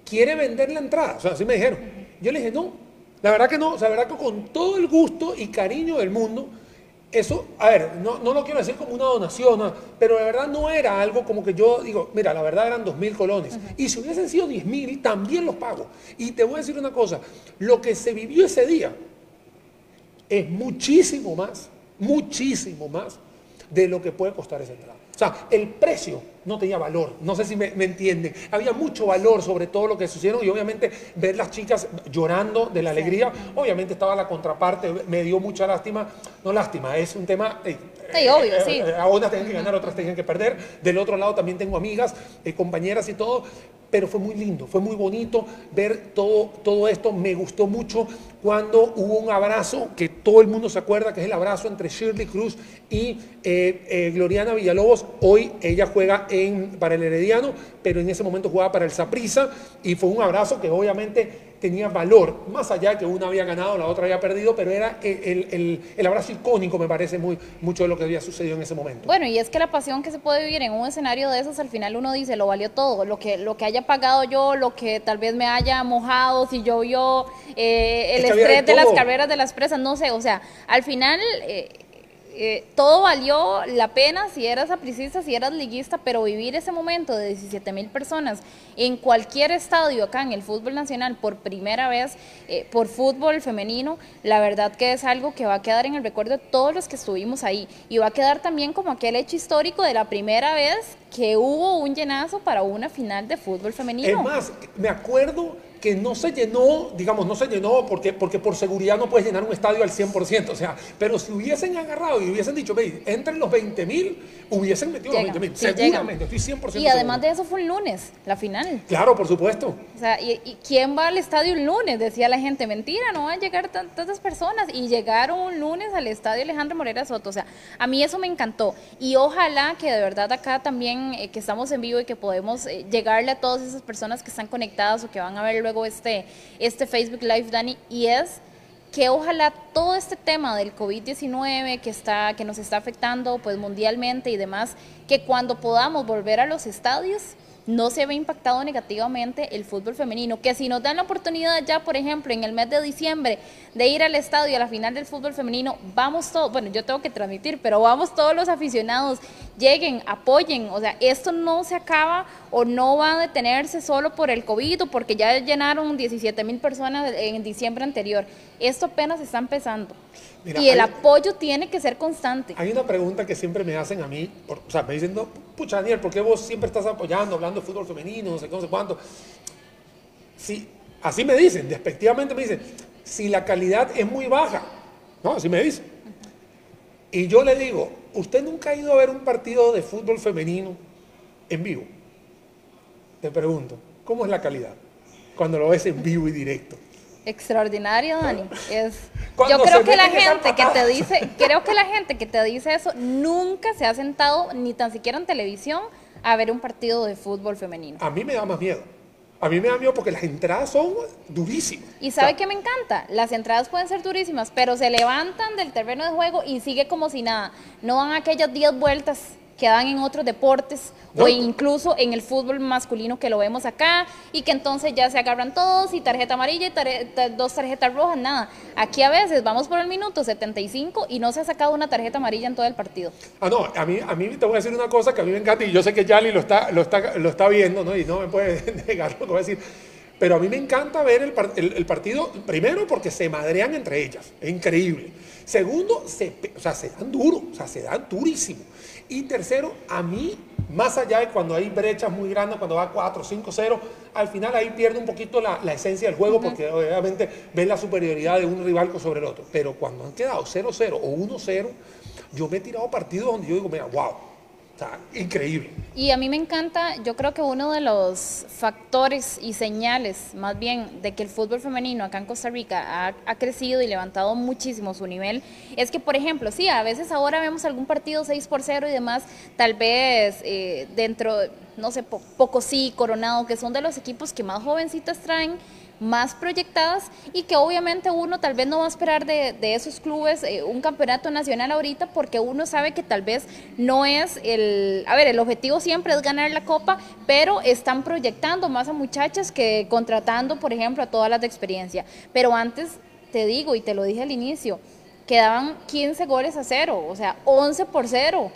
¿Quiere vender la entrada? O sea, así me dijeron. Yo le dije, no, la verdad que no, o sea, la verdad que con todo el gusto y cariño del mundo, eso, a ver, no, no lo quiero decir como una donación, pero la verdad no era algo como que yo digo, mira, la verdad eran dos mil colones. Y si hubiesen sido diez mil, también los pago. Y te voy a decir una cosa, lo que se vivió ese día es muchísimo más, muchísimo más de lo que puede costar esa entrada. O sea, el precio no tenía valor. No sé si me, entienden. Había mucho valor sobre todo lo que sucedieron y obviamente ver las chicas llorando de la alegría. Obviamente estaba la contraparte, me dio mucha lástima. No lástima, es un tema... sí, obvio, eh, sí. Eh, unas tienen que ganar, otras tienen que perder. Del otro lado también tengo amigas, eh, compañeras y todo pero fue muy lindo, fue muy bonito ver todo, todo esto. Me gustó mucho cuando hubo un abrazo que todo el mundo se acuerda, que es el abrazo entre Shirley Cruz y eh, eh, Gloriana Villalobos. Hoy ella juega en, para el Herediano, pero en ese momento jugaba para el Saprissa y fue un abrazo que obviamente tenía valor, más allá de que una había ganado, la otra había perdido, pero era el, el, el, abrazo icónico, me parece, muy, mucho de lo que había sucedido en ese momento. Bueno, y es que la pasión que se puede vivir en un escenario de esos, al final uno dice, lo valió todo, lo que, lo que haya pagado yo, lo que tal vez me haya mojado, si llovió, eh, el estrés de, las carreras de las presas, no sé, o sea, al final... Eh, eh, todo valió la pena si eras apricista, si eras liguista, pero vivir ese momento de 17 mil personas en cualquier estadio acá en el fútbol nacional por primera vez eh, por fútbol femenino, la verdad que es algo que va a quedar en el recuerdo de todos los que estuvimos ahí y va a quedar también como aquel hecho histórico de la primera vez que hubo un llenazo para una final de fútbol femenino. Es más, me acuerdo que no se llenó, digamos, no se llenó porque, porque por seguridad no puedes llenar un estadio al 100%, o sea, pero si hubiesen agarrado y hubiesen dicho, entre los 20 mil, hubiesen metido los 20 mil, seguramente, estoy 100% Y además de eso fue el lunes, la final. Claro, por supuesto. O sea, ¿y, quién va al estadio el lunes? Decía la gente, mentira, no van a llegar tantas personas, y llegaron un lunes al estadio Alejandro Morera Soto, o sea, a mí eso me encantó, y ojalá que de verdad acá también, eh, que estamos en vivo y que podemos eh, llegarle a todas esas personas que están conectadas o que van a ver luego este, este Facebook Live, Dani, y es que ojalá todo este tema del COVID-19 que, está, que nos está afectando pues mundialmente y demás, que cuando podamos volver a los estadios, no se ve impactado negativamente el fútbol femenino, que si nos dan la oportunidad ya, por ejemplo, en el mes de diciembre, de ir al estadio a la final del fútbol femenino, vamos todos, bueno, yo tengo que transmitir, pero vamos todos los aficionados, lleguen, apoyen, o sea, esto no se acaba o no va a detenerse solo por el COVID o porque ya llenaron 17 mil personas en diciembre anterior, esto apenas está empezando. Y el apoyo tiene que ser constante. Hay una pregunta que siempre me hacen a mí, o sea, me dicen, pucha Daniel, ¿por qué vos siempre estás apoyando, hablando de fútbol femenino, no sé qué, no sé cuánto? Sí, así me dicen, despectivamente me dicen, si la calidad es muy baja, ¿no? Así me dicen. Y yo le digo, ¿usted nunca ha ido a ver un partido de fútbol femenino en vivo? Te pregunto, ¿cómo es la calidad cuando lo ves en vivo y directo? Extraordinario, Dani. Es, yo creo que la gente que te dice, creo que la gente que te dice eso nunca se ha sentado ni tan siquiera en televisión a ver un partido de fútbol femenino. A mí me da más miedo. A mí me da miedo porque las entradas son durísimas. ¿Y sabe qué me encanta? Las entradas pueden ser durísimas, pero se levantan del terreno de juego y sigue como si nada. No van aquellas 10 vueltas que dan en otros deportes o incluso en el fútbol masculino que lo vemos acá y que entonces ya se agarran todos y tarjeta amarilla y dos tarjetas rojas, nada. Aquí a veces vamos por el minuto 75 y no se ha sacado una tarjeta amarilla en todo el partido. Ah, no, a mí, a mí te voy a decir una cosa que a mí me encanta y yo sé que Yali lo está, lo está, lo está viendo ¿no? y no me puede negar lo que voy a decir. Pero a mí me encanta ver el, el, partido, primero porque se madrean entre ellas, es increíble. Segundo, se, o sea, se dan duro, o sea, se dan durísimo. Y tercero, a mí, más allá de cuando hay brechas muy grandes, cuando va 4, 5, 0, al final ahí pierde un poquito la, esencia del juego porque obviamente ven la superioridad de un rival sobre el otro. Pero cuando han quedado 0-0 o 1-0, yo me he tirado partidos donde yo digo, mira, wow, increíble. Y a mí me encanta, yo creo que uno de los factores y señales, más bien, de que el fútbol femenino acá en Costa Rica ha, crecido y levantado muchísimo su nivel, es que, por ejemplo, sí, a veces ahora vemos algún partido 6 por 0 y demás, tal vez eh, dentro, no sé, poco sí, Coronado, que son de los equipos que más jovencitas traen, más proyectadas y que obviamente uno tal vez no va a esperar de, esos clubes eh, un campeonato nacional ahorita porque uno sabe que tal vez no es el, a ver, el objetivo siempre es ganar la copa, pero están proyectando más a muchachas que contratando, por ejemplo, a todas las de experiencia. Pero antes, te digo y te lo dije al inicio, quedaban 15 goles a cero, o sea, 11 por cero.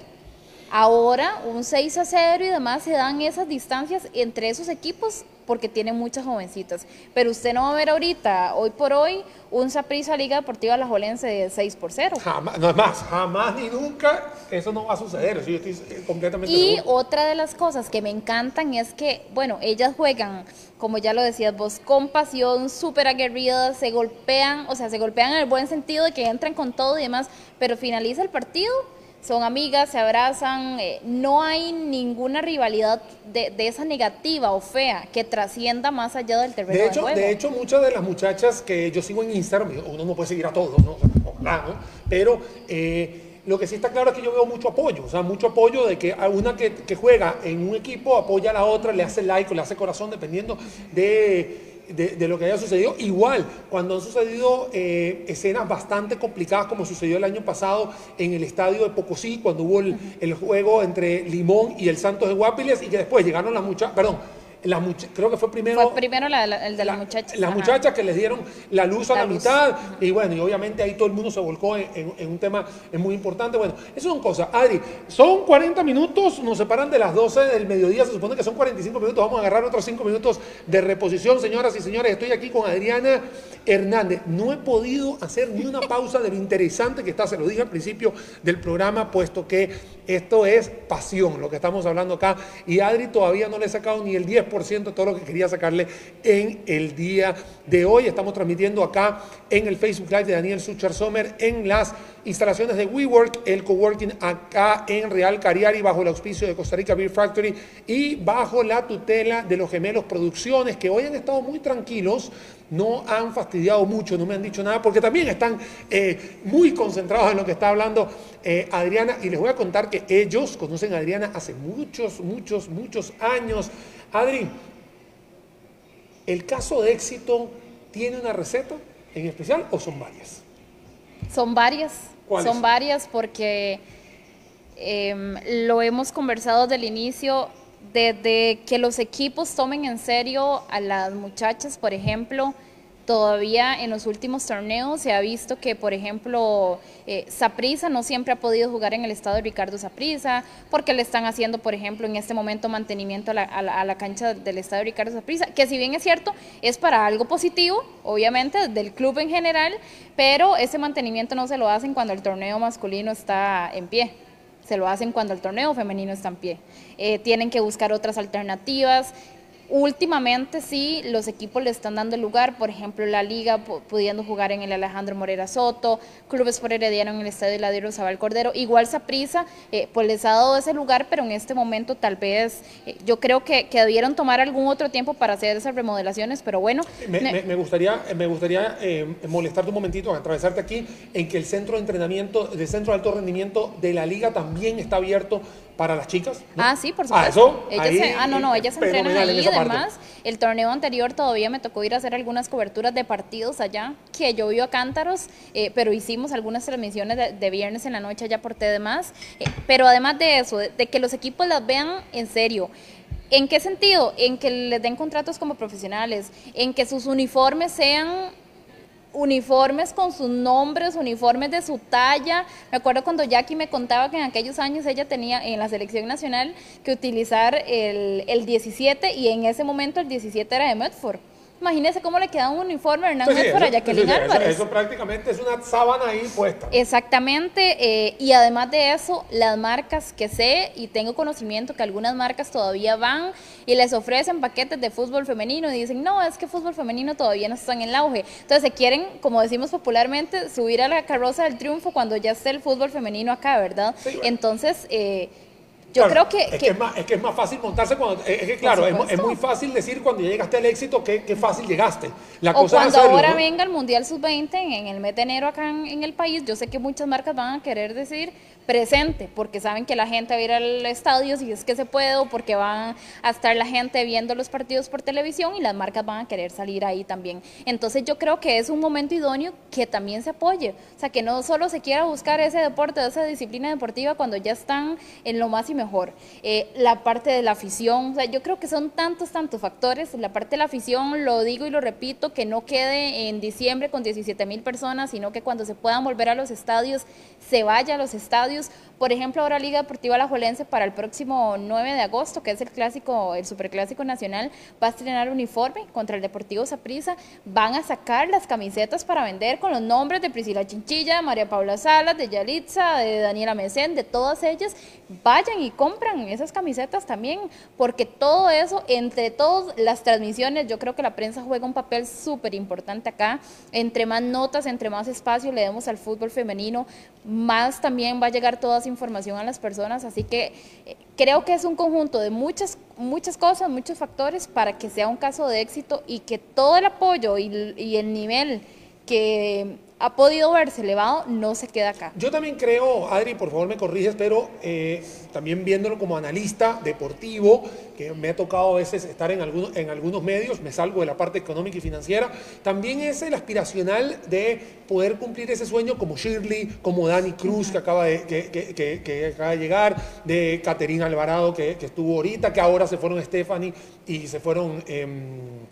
Ahora un 6 a 0 y demás se dan esas distancias entre esos equipos porque tiene muchas jovencitas. Pero usted no va a ver ahorita, hoy por hoy, un Saprissa Liga Deportiva La Jolense de 6 por 0. Jamás, no es más, jamás ni nunca eso no va a suceder. yo estoy completamente y otra de las cosas que me encantan es que, bueno, ellas juegan, como ya lo decías vos, con pasión, súper aguerridas, se golpean, o sea, se golpean en el buen sentido de que entran con todo y demás, pero finaliza el partido son amigas, se abrazan, eh, no hay ninguna rivalidad de, esa negativa o fea que trascienda más allá del terreno de hecho, juego. De hecho, muchas de las muchachas que yo sigo en Instagram, uno no puede seguir a todos, ¿no? Pero... Eh, Lo que sí está claro es que yo veo mucho apoyo, o sea, mucho apoyo de que una que, que juega en un equipo apoya a la otra, le hace like o le hace corazón, dependiendo de de, lo que haya sucedido. Igual, cuando han sucedido eh, escenas bastante complicadas, como sucedió el año pasado en el estadio de Pocosí, cuando hubo el, el juego entre Limón y el Santos de Guapiles, y que después llegaron las muchachas, perdón, creo que fue primero. Fue primero la, el de las muchachas. Las muchachas que les dieron la luz a la, mitad. Y bueno, y obviamente ahí todo el mundo se volcó en, un tema muy importante. Bueno, eso son cosas. Adri, son 40 minutos, nos separan de las 12 del mediodía. Se supone que son 45 minutos. Vamos a agarrar otros 5 minutos de reposición, señoras y señores. Estoy aquí con Adriana Hernández. No he podido hacer ni una pausa de lo interesante que está, se lo dije al principio del programa, puesto que esto es pasión, lo que estamos hablando acá. Y Adri todavía no le he sacado ni el 10 de todo lo que quería sacarle en el día de hoy. Estamos transmitiendo acá en el Facebook Live de Daniel Suchar Sommer en las instalaciones de WeWork, el coworking acá en Real Cariari, bajo el auspicio de Costa Rica Beer Factory y bajo la tutela de los gemelos Producciones, que hoy han estado muy tranquilos, no han fastidiado mucho, no me han dicho nada, porque también están eh, muy concentrados en lo que está hablando eh, Adriana. Y les voy a contar que ellos conocen a Adriana hace muchos, muchos, muchos años. Adri, ¿el caso de éxito tiene una receta en especial o son varias? Son varias, son varias porque em, lo hemos conversado desde el inicio, desde que los equipos tomen en serio a las muchachas, por ejemplo, Todavía en los últimos torneos se ha visto que, por ejemplo, Saprisa eh, no siempre ha podido jugar en el estado de Ricardo Saprisa, porque le están haciendo, por ejemplo, en este momento mantenimiento a la, cancha del estado de Ricardo Saprisa, que si bien es cierto, es para algo positivo, obviamente, del club en general, pero ese mantenimiento no se lo hacen cuando el torneo masculino está en pie se lo hacen cuando el torneo femenino está en pie. Eh, tienen que buscar otras alternativas. Últimamente sí, los equipos le están dando lugar, por ejemplo, la liga pudiendo jugar en el Alejandro Morera Soto, Clubes por Herediano en el Estadio Ladiro Zabal Cordero, igual Saprisa, eh, pues les ha dado ese lugar, pero en este momento tal vez eh, yo creo que, que, debieron tomar algún otro tiempo para hacer esas remodelaciones, pero bueno. Me, gustaría, me gustaría eh, molestarte un momentito, atravesarte aquí, en que el centro de entrenamiento, del centro de alto rendimiento de la liga también está abierto para las chicas. Ah, sí, por ah, supuesto. Ah, eso, ah no, no, ellas se entrenan ahí. Además, el torneo anterior todavía me tocó ir a hacer algunas coberturas de partidos allá, que yo vivo a Cántaros, eh, pero hicimos algunas transmisiones de, viernes en la noche allá por T. Eh, pero además de eso, de, que los equipos las vean en serio. ¿En qué sentido? En que les den contratos como profesionales, en que sus uniformes sean uniformes con sus nombres, uniformes de su talla. Me acuerdo cuando Jackie me contaba que en aquellos años ella tenía en la selección nacional que utilizar el, el 17 y en ese momento el 17 era de Medford. Imagínese cómo le queda un uniforme a Hernán Medford a Jacqueline Álvarez. Eso, prácticamente es una sábana ahí puesta. Exactamente, eh, y además de eso, las marcas que sé y tengo conocimiento que algunas marcas todavía van y les ofrecen paquetes de fútbol femenino y dicen, no, es que fútbol femenino todavía no está en el auge. Entonces se quieren, como decimos popularmente, subir a la carroza del triunfo cuando ya esté el fútbol femenino acá, ¿verdad? Entonces... Eh, yo creo que es que, es más, es que, es más, fácil montarse cuando. Es que, claro, es, muy fácil decir cuando llegaste al éxito que, fácil llegaste. La o cuando ahora venga el Mundial Sub-20 en el mes de enero acá en, el país, yo sé que muchas marcas van a querer decir presente, porque saben que la gente va a ir al estadio si es que se puede, o porque va a estar la gente viendo los partidos por televisión y las marcas van a querer salir ahí también. Entonces yo creo que es un momento idóneo que también se apoye, o sea, que no solo se quiera buscar ese deporte, esa disciplina deportiva cuando ya están en lo más y mejor. Eh, la parte de la afición, o sea, yo creo que son tantos, tantos factores. La parte de la afición, lo digo y lo repito, que no quede en diciembre con 17 mil personas, sino que cuando se puedan volver a los estadios, se vaya a los estadios. sonhos, Por ejemplo, ahora Liga Deportiva Alajuelense para el próximo 9 de agosto, que es el clásico, el superclásico nacional, va a estrenar uniforme contra el Deportivo Saprissa. Van a sacar las camisetas para vender con los nombres de Priscila Chinchilla, de María Paula Salas, de Yalitza, de Daniela Mesén, de todas ellas. Vayan y compran esas camisetas también, porque todo eso, entre todas las transmisiones, yo creo que la prensa juega un papel súper importante acá. Entre más notas, entre más espacio le demos al fútbol femenino, más también va a llegar toda esa información a las personas, así que eh, creo que es un conjunto de muchas, muchas cosas, muchos factores para que sea un caso de éxito y que todo el apoyo y, el nivel que ha podido verse elevado, no se queda acá. Yo también creo, Adri, por favor me corriges, pero eh, también viéndolo como analista deportivo, que me ha tocado a veces estar en algunos, medios, me salgo de la parte económica y financiera, también es el aspiracional de poder cumplir ese sueño como Shirley, como Dani Cruz, que acaba de, que, que, acaba de llegar, de Caterina Alvarado, que, estuvo ahorita, que ahora se fueron Stephanie y se fueron... Em,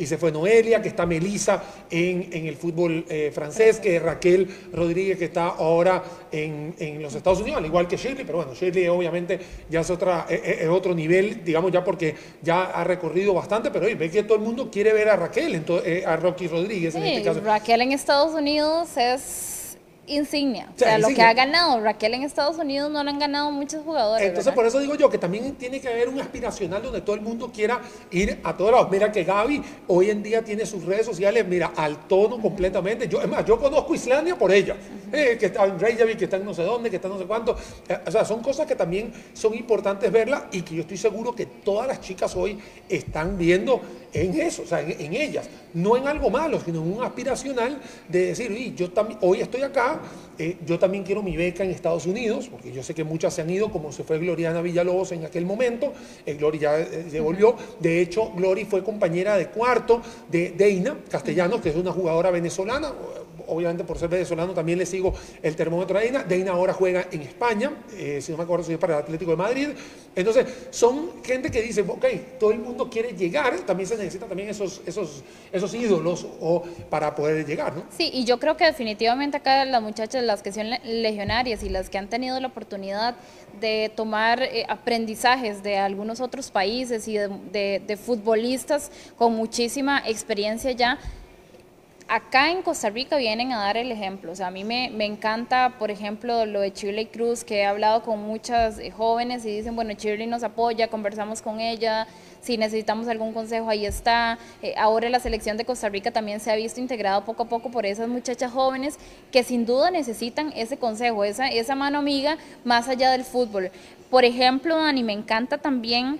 y se fue Noelia, que está Melisa en, el fútbol eh, francés, que Raquel Rodríguez, que está ahora en, los Estados Unidos, al igual que Shirley, pero bueno, Shirley obviamente ya es, otra, e, e, es, otro nivel, digamos ya porque ya ha recorrido bastante, pero ve que todo el mundo quiere ver a Raquel, eh, a Rocky Rodríguez en este caso. Raquel en Estados Unidos es insignia. O sea, lo que ha ganado Raquel en Estados Unidos no lo han ganado muchos jugadores. Entonces, por eso digo yo que también tiene que haber un aspiracional donde todo el mundo quiera ir a todos lados. Mira que Gaby hoy en día tiene sus redes sociales, mira, al tono completamente. Yo, es más, yo conozco Islandia por ella, eh, que está en Reykjavik, que está en no sé dónde, que está no sé cuánto. Eh, o sea, son cosas que también son importantes verlas y que yo estoy seguro que todas las chicas hoy están viendo en eso, o sea, en, ellas, no en algo malo, sino en un aspiracional de decir, yo también, hoy estoy acá, eh, yo también quiero mi beca en Estados Unidos, porque yo sé que muchas se han ido, como se fue Gloriana Villalobos en aquel momento, eh, Glory ya eh, se volvió, de hecho, Glory fue compañera de cuarto de Deina Castellanos, que es una jugadora venezolana, obviamente por ser venezolano también le sigo el termómetro a Deina. Deina ahora juega en España, eh, si no me acuerdo si es para el Atlético de Madrid. Entonces, son gente que dice, ok, todo el mundo quiere llegar, también se necesita también esos, esos, esos ídolos o, para poder llegar, ¿no? Sí, y yo creo que definitivamente acá las muchachas, las que son legionarias y las que han tenido la oportunidad de tomar eh, aprendizajes de algunos otros países y de futbolistas con muchísima experiencia ya, acá en Costa Rica vienen a dar el ejemplo. O sea, a mí me, encanta, por ejemplo, lo de Shirley Cruz, que he hablado con muchas eh, jóvenes y dicen, bueno, Shirley nos apoya, conversamos con ella, si necesitamos algún consejo, ahí está. Eh, ahora la selección de Costa Rica también se ha visto integrado poco a poco por esas muchachas jóvenes que sin duda necesitan ese consejo, esa, esa mano amiga más allá del fútbol. Por ejemplo, Dani, me encanta también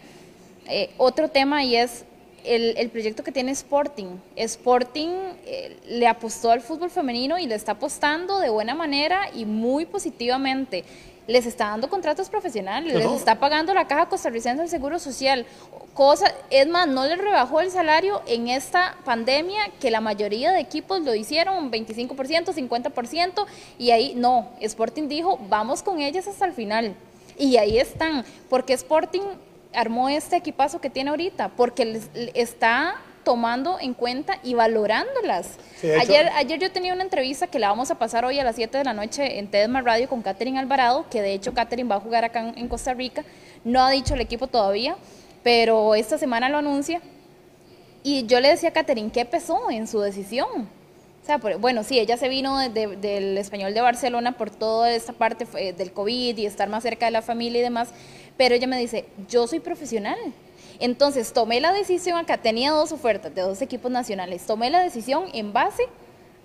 eh, otro tema y es el, proyecto que tiene Sporting. Sporting eh, le apostó al fútbol femenino y le está apostando de buena manera y muy positivamente. Les está dando contratos profesionales, les está pagando la caja costarricense del Seguro Social. Cosa, es más, no les rebajó el salario en esta pandemia, que la mayoría de equipos lo hicieron, 25%, 50%, y ahí no, Sporting dijo, vamos con ellas hasta el final. Y ahí están, porque Sporting armó este equipazo que tiene ahorita, porque les, está tomando en cuenta y valorándolas. ayer, ayer yo tenía una entrevista que la vamos a pasar hoy a las 7 de la noche en Tedma Radio con Catherine Alvarado, que de hecho Catherine va a jugar acá en, Costa Rica. No ha dicho el equipo todavía, pero esta semana lo anuncia. Y yo le decía a Catherine, ¿qué pesó en su decisión? O sea, bueno, sí, ella se vino del español de Barcelona por toda esta parte del COVID y estar más cerca de la familia y demás, pero ella me dice, yo soy profesional. Entonces tomé la decisión acá, tenía dos ofertas de dos equipos nacionales, tomé la decisión en base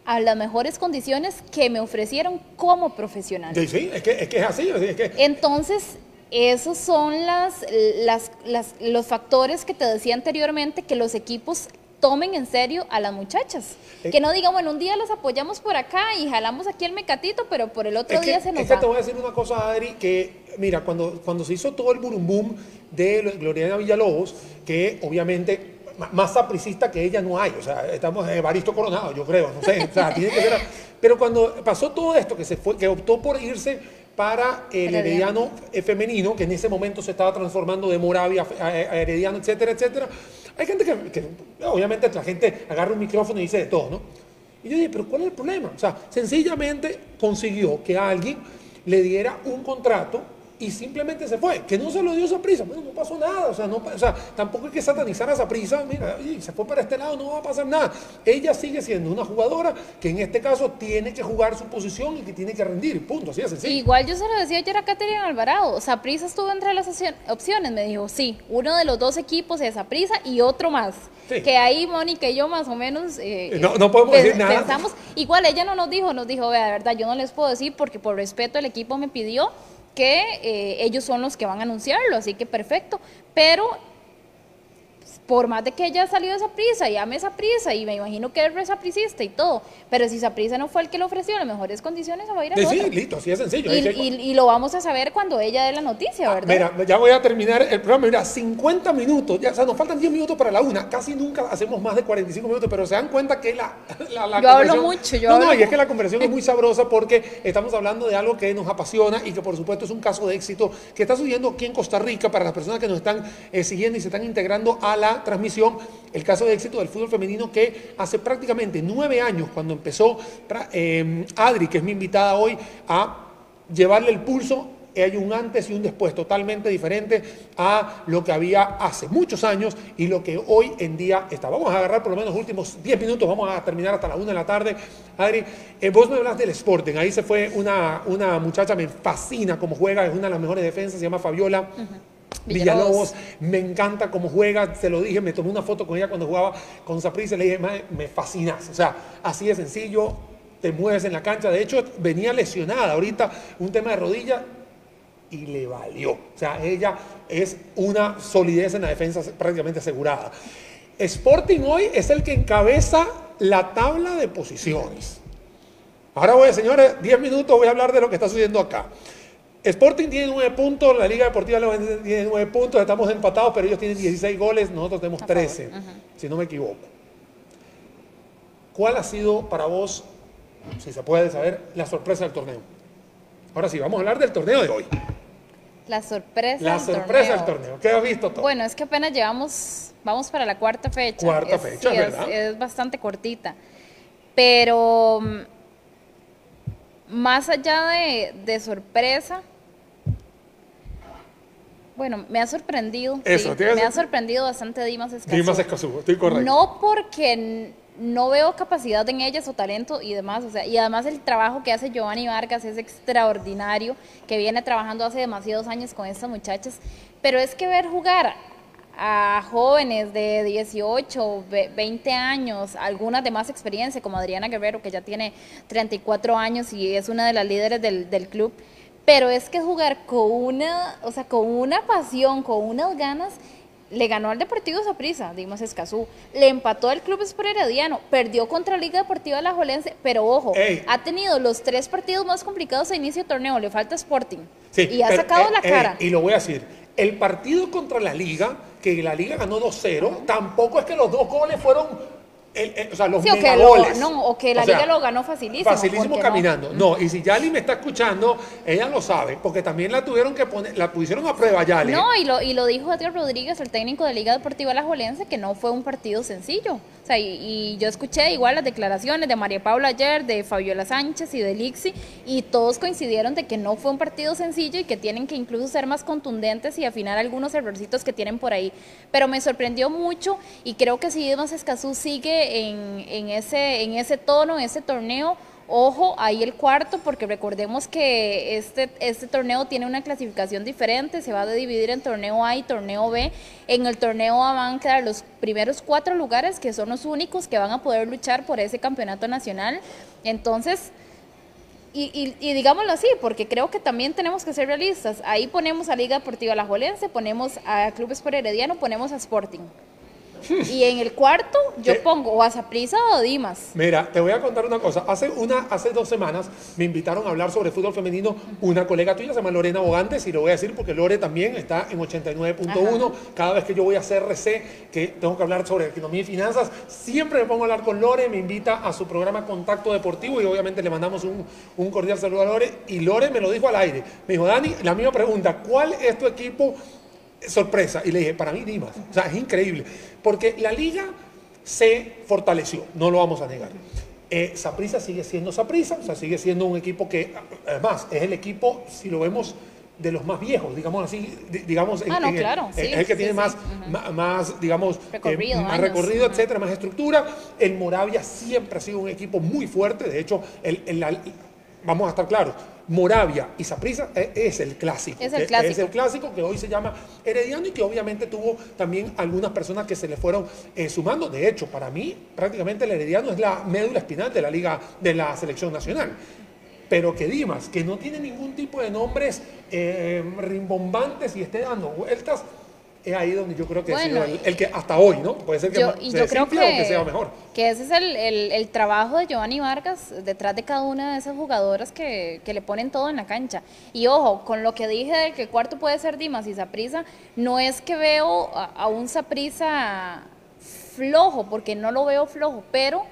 a las mejores condiciones que me ofrecieron como profesional. Sí, sí, es que es, que es así. Es que... Entonces, esos son las, las, las, los factores que te decía anteriormente que los equipos tomen en serio a las muchachas. Eh, que no digan, bueno, un día las apoyamos por acá y jalamos aquí el mecatito, pero por el otro día se nos Es que te voy a decir una cosa, Adri, que mira, cuando, cuando se hizo todo el boom de Gloriana Villalobos, que obviamente más sapricista que ella no hay, o sea, estamos en Evaristo Coronado, yo creo, no sé, o sea, tiene que ser, pero cuando pasó todo esto, que se fue, que optó por irse para el Herediano. Femenino, que en ese momento se estaba transformando de Moravia a Herediano, etcétera, etcétera, hay gente que, obviamente la gente agarra un micrófono y dice de todo, ¿no? Y yo dije, pero ¿cuál es el problema? O sea, sencillamente consiguió que alguien le diera un contrato y simplemente se fue. Que no se lo dio esa prisa, no pasó nada. O sea, no, o sea, tampoco hay que satanizar a esa prisa. Mira, se fue para este lado, no va a pasar nada. Ella sigue siendo una jugadora que en este caso tiene que jugar su posición y que tiene que rendir. Punto, así es sencillo. Igual yo se lo decía ayer a Caterina Alvarado. O sea, prisa estuvo entre las opciones. Me dijo, sí, uno de los dos equipos es prisa y otro más. Que ahí Mónica y yo más o menos eh, no, no, podemos decir nada. pensamos. Igual ella no nos dijo, nos dijo, vea, de verdad, yo no les puedo decir porque por respeto el equipo me pidió que eh, ellos son los que van a anunciarlo, así que perfecto. Pero por más de que ella salió de esa prisa y ame esa prisa y me imagino que es resapricista y todo, pero si esa prisa no fue el que le ofreció las mejores condiciones, se va a ir a Sí, listo, así es sencillo. Y, lo vamos a saber cuando ella dé la noticia, Ah, ¿verdad? Mira, ya voy a terminar el programa. Mira, 50 minutos, ya, o sea, nos faltan 10 minutos para la una. Casi nunca hacemos más de 45 minutos, pero se dan cuenta que la, la, la Yo hablo mucho, yo No, no, hablo y es que la conversación es muy sabrosa porque estamos hablando de algo que nos apasiona y que por supuesto es un caso de éxito que está sucediendo aquí en Costa Rica para las personas que nos están eh, siguiendo y se están integrando a la transmisión. El caso de éxito del fútbol femenino que hace prácticamente nueve años, cuando empezó eh, Adri, que es mi invitada hoy, a llevarle el pulso hay un antes y un después totalmente diferente a lo que había hace muchos años y lo que hoy en día está. Vamos a agarrar por lo menos los últimos 10 minutos, vamos a terminar hasta la 1 de la tarde. Adri, eh, vos me hablas del Sporting, ahí se fue una, una muchacha, me fascina cómo juega, es una de las mejores defensas, se llama Fabiola. Villalobos. Me encanta cómo juega, se lo dije, me tomé una foto con ella cuando jugaba con Saprissa le dije, "Mae, me fascinas, o sea, así de sencillo, te mueves en la cancha, de hecho venía lesionada ahorita, un tema de rodilla y le valió, o sea, ella es una solidez en la defensa prácticamente asegurada. Sporting hoy es el que encabeza la tabla de posiciones. Ahora voy, señores, 10 minutos voy a hablar de lo que está sucediendo acá. Sporting tiene 9 puntos, la Liga Deportiva tiene 9 puntos, estamos empatados, pero ellos tienen 16 goles, nosotros tenemos A favor, 13, si no me equivoco. ¿Cuál ha sido para vos, si se puede saber, la sorpresa del torneo? Ahora sí, vamos a hablar del torneo de hoy. La sorpresa La del sorpresa torneo. del torneo. ¿Qué has visto todo? Bueno, es que apenas llevamos, vamos para la cuarta fecha. Cuarta Es- fecha, sí, ¿verdad? Es, es bastante cortita. Pero mm, más allá de, de sorpresa, bueno, me ha sorprendido. Eso, sí, me ha sorprendido bastante Dimas Escazú. Dimas Escazú, estoy correcto. No porque no veo capacidad en ellas o talento y demás, o sea, y además el trabajo que hace Giovanni Vargas es extraordinario, que viene trabajando hace demasiados años con estas muchachas, pero es que ver jugar a jóvenes de 18, ve- 20 años, algunas de más experiencia, como Adriana Guerrero, que ya tiene 34 años y es una de las líderes del, del club, pero es que jugar con una, o sea, con una pasión, con unas ganas, le ganó al Deportivo Saprissa, Dimas Escazú, le empató al Club Sport Herediano, perdió contra Liga Deportiva La Jolense, pero ojo, Ey. ha tenido los tres partidos más complicados a inicio de torneo, le falta Sporting, Sí, y ha pero, sacado eh, la cara. y lo voy a decir, el partido contra la Liga, que la Liga ganó 2-0, tampoco es que los dos goles fueron, el- el- o sea, los Sí, o que, lo, no, o que la O sea, Liga lo ganó facilísimo. Facilísimo no. caminando. No. y si Yali me está escuchando, ella lo sabe, porque también la tuvieron que poner, la pusieron a prueba Yali. No, y lo, y lo dijo Edgar Rodríguez, el técnico de Liga Deportiva La Jolense, que no fue un partido sencillo. O sea, y, y yo escuché igual las declaraciones de María Paula ayer, de Fabiola Sánchez y de Lixi, y todos coincidieron de que no fue un partido sencillo y que tienen que incluso ser más contundentes y afinar algunos errorcitos que tienen por ahí. Pero me sorprendió mucho y creo que si Dimas Escazú sigue en, en, ese, en ese tono, en ese torneo, Ojo, ahí el cuarto, porque recordemos que este, este torneo tiene una clasificación diferente, se va a dividir en torneo A y torneo B. En el torneo A van a quedar los primeros cuatro lugares, que son los únicos que van a poder luchar por ese campeonato nacional. Entonces, y, y- y digámoslo así, porque creo que también tenemos que ser realistas. Ahí ponemos a Liga Deportiva La ponemos a Club Sport Herediano, ponemos a Sporting. Y en el cuarto yo ¿Qué? pongo o a Saprissa o a Dimas. Mira, te voy a contar una cosa. Hace, una, hace dos semanas me invitaron a hablar sobre fútbol femenino una colega tuya, se llama Lorena Bogantes, y lo voy a decir porque Lore también está en 89.1. Cada vez que yo voy a CRC, que tengo que hablar sobre economía y finanzas, siempre me pongo a hablar con Lore, me invita a su programa Contacto Deportivo y obviamente le mandamos un, un cordial saludo a Lore. Y Lore me lo dijo al aire. Me dijo, Dani, la misma pregunta, ¿cuál es tu equipo sorpresa? Y le dije, para mí Dimas. O sea, es increíble. Porque la liga se fortaleció, no lo vamos a negar. Eh, Saprissa sigue siendo Saprissa, o sea, sigue siendo un equipo que, además, es el equipo, si lo vemos, de los más viejos, digamos así, di- digamos, en- Ah, no, en el- claro, es el que sí, tiene sí, más, más, digamos, eh, más años, recorrido, etcétera, más estructura. El Moravia siempre ha sido un equipo muy fuerte, de hecho, el, el- la- vamos a estar claros, Moravia y Saprissa es, es el clásico. Es el clásico. Es el clásico que hoy se llama Herediano y que obviamente tuvo también algunas personas que se le fueron eh, sumando. De hecho, para mí, prácticamente el Herediano es la médula espinal de la liga, de la selección nacional. Pero que Dimas, que no tiene ningún tipo de nombres eh, rimbombantes y esté dando vueltas, es ahí donde yo creo que ha Bueno, sido el, el que hasta hoy, ¿no? Puede ser que Yo- y se yo creo que, o que sea mejor. que ese es el, el- el trabajo de Giovanni Vargas detrás de cada una de esas jugadoras que, que le ponen todo en la cancha. Y ojo, con lo que dije de que el cuarto puede ser Dimas y Saprisa, no es que veo a, a un Saprisa flojo, porque no lo veo flojo, pero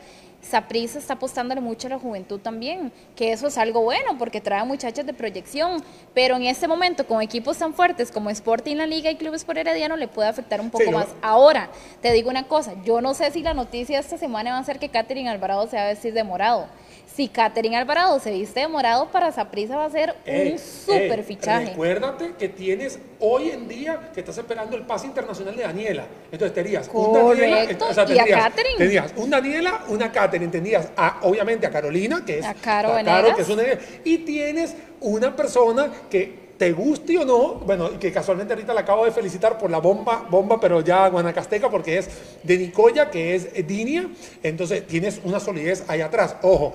Saprisa está apostándole mucho a la juventud también, que eso es algo bueno porque trae muchachas de proyección, pero en este momento con equipos tan fuertes como Sporting La Liga y Clubes por Herediano le puede afectar un poco más. Ahora, te digo una cosa, yo no sé si la noticia esta semana va a ser que Katherine Alvarado se va a vestir de morado. Si Katherine Alvarado se viste de morado, para Saprisa va a ser Eh, un super eh, fichaje. Recuérdate que tienes hoy en día que estás esperando el pase internacional de Daniela. Entonces tenías un Daniela, Correcto, o sea, y a tendrías- Katherine. Tenías un Daniela, una Katherine, tenías a, obviamente a Carolina, que es A Caro que es una y tienes una persona que te guste o no, bueno, y que casualmente ahorita la acabo de felicitar por la bomba, bomba, pero ya guanacasteca, porque es de Nicoya, que es Dinia, entonces tienes una solidez ahí atrás. Ojo,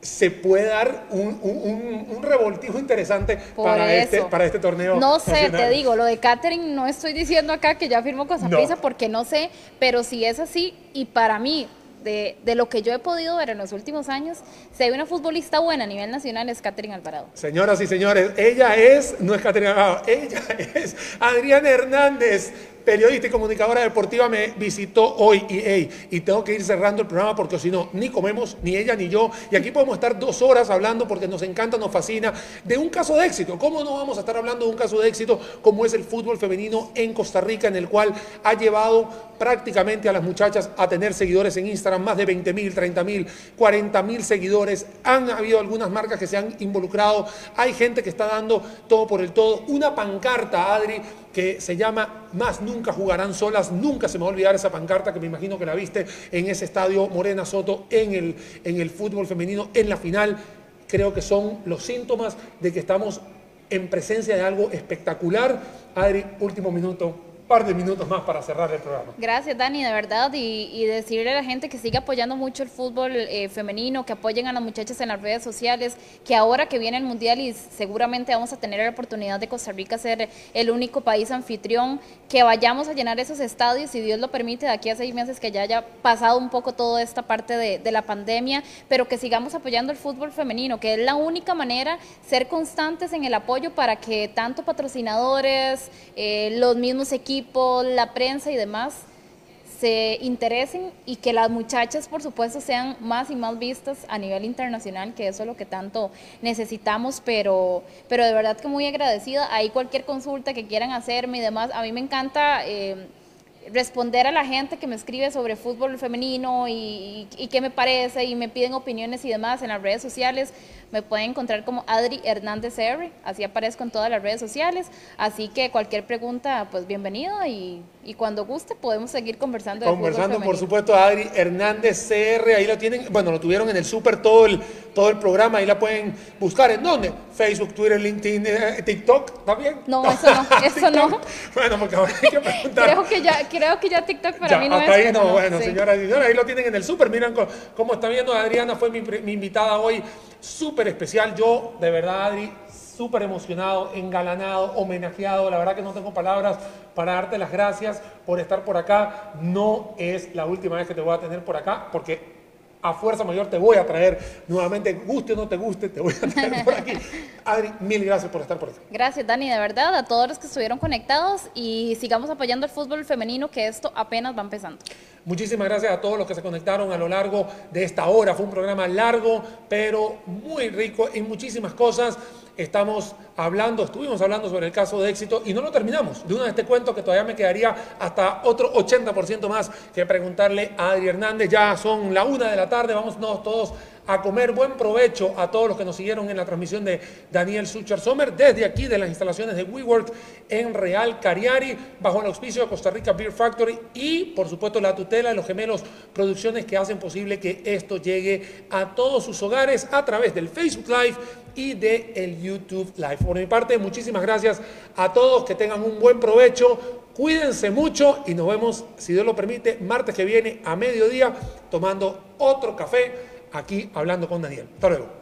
se puede dar un, un- revoltijo interesante Por para este, para este torneo. No sé, nacional. te digo, lo de Katherine no estoy diciendo acá que ya firmó con Saprissa No. porque no sé, pero si es así, y para mí, de, de lo que yo he podido ver en los últimos años, si hay una futbolista buena a nivel nacional es Katherine Alvarado. Señoras y señores, ella es, no es Caterina Gao, ella es Adriana Hernández, periodista y comunicadora deportiva, me visitó hoy y, ey, y tengo que ir cerrando el programa porque si no, ni comemos, ni ella ni yo, y aquí podemos estar dos horas hablando porque nos encanta, nos fascina, de un caso de éxito. ¿Cómo no vamos a estar hablando de un caso de éxito como es el fútbol femenino en Costa Rica, en el cual ha llevado prácticamente a las muchachas a tener seguidores en Instagram, más de 20 mil, 30 mil, 40 mil seguidores. Han habido algunas marcas que se han involucrado. Hay gente que está dando todo por el todo. Una pancarta, Adri, que se llama Más nunca jugarán solas. Nunca se me va a olvidar esa pancarta que me imagino que la viste en ese estadio Morena Soto en el, en el fútbol femenino en la final. Creo que son los síntomas de que estamos en presencia de algo espectacular. Adri, último minuto, par de minutos más para cerrar el programa. Gracias, Dani, de verdad, y, y decirle a la gente que siga apoyando mucho el fútbol eh, femenino, que apoyen a las muchachas en las redes sociales, que ahora que viene el Mundial y seguramente vamos a tener la oportunidad de Costa Rica ser el único país anfitrión, que vayamos a llenar esos estadios, si Dios lo permite, de aquí a seis meses que ya haya pasado un poco toda esta parte de, de la pandemia, pero que sigamos apoyando el fútbol femenino, que es la única manera ser constantes en el apoyo para que tanto patrocinadores, eh, los mismos equipos, la prensa y demás se interesen y que las muchachas, por supuesto, sean más y más vistas a nivel internacional, que eso es lo que tanto necesitamos, pero, pero de verdad que muy agradecida. Ahí cualquier consulta que quieran hacerme y demás, a mí me encanta eh, responder a la gente que me escribe sobre fútbol femenino y, y, y qué me parece y me piden opiniones y demás en las redes sociales. Me pueden encontrar como Adri Hernández R, así aparezco en todas las redes sociales. Así que cualquier pregunta, pues bienvenido y, y cuando guste podemos seguir conversando. de Conversando, por supuesto, Adri Hernández CR, ahí lo tienen, bueno, lo tuvieron en el Super todo el, todo el programa, ahí la pueden buscar. ¿En dónde? Facebook, Twitter, LinkedIn, eh, TikTok, ¿también? No, eso no, eso no. Bueno, porque ahora hay que preguntar. Creo que ya, creo que ya TikTok para Ya, mí no hasta es. ahí no, pero bueno, sí. señoras y señores, ahí lo tienen en el súper. Miren cómo está viendo Adriana, fue mi, mi invitada hoy, súper especial. Yo, de verdad, Adri, súper emocionado, engalanado, homenajeado. La verdad que no tengo palabras para darte las gracias por estar por acá. No es la última vez que te voy a tener por acá, porque a fuerza mayor te voy a traer nuevamente, guste o no te guste, te voy a traer por aquí. Adri, mil gracias por estar por aquí. Gracias, Dani, de verdad, a todos los que estuvieron conectados y sigamos apoyando el fútbol femenino, que esto apenas va empezando. Muchísimas gracias a todos los que se conectaron a lo largo de esta hora. Fue un programa largo, pero muy rico en muchísimas cosas. Estamos hablando, estuvimos hablando sobre el caso de éxito y no lo terminamos. De una vez te cuento que todavía me quedaría hasta otro 80% más que preguntarle a Adri Hernández. Ya son la una de la tarde, vamos todos a comer. Buen provecho a todos los que nos siguieron en la transmisión de Daniel Sucher Sommer desde aquí de las instalaciones de WeWork en Real Cariari, bajo el auspicio de Costa Rica Beer Factory y, por supuesto, la tutela de los gemelos producciones que hacen posible que esto llegue a todos sus hogares a través del Facebook Live y de el YouTube Live. Por mi parte, muchísimas gracias a todos, que tengan un buen provecho, cuídense mucho y nos vemos, si Dios lo permite, martes que viene a mediodía tomando otro café aquí hablando con Daniel. Hasta luego.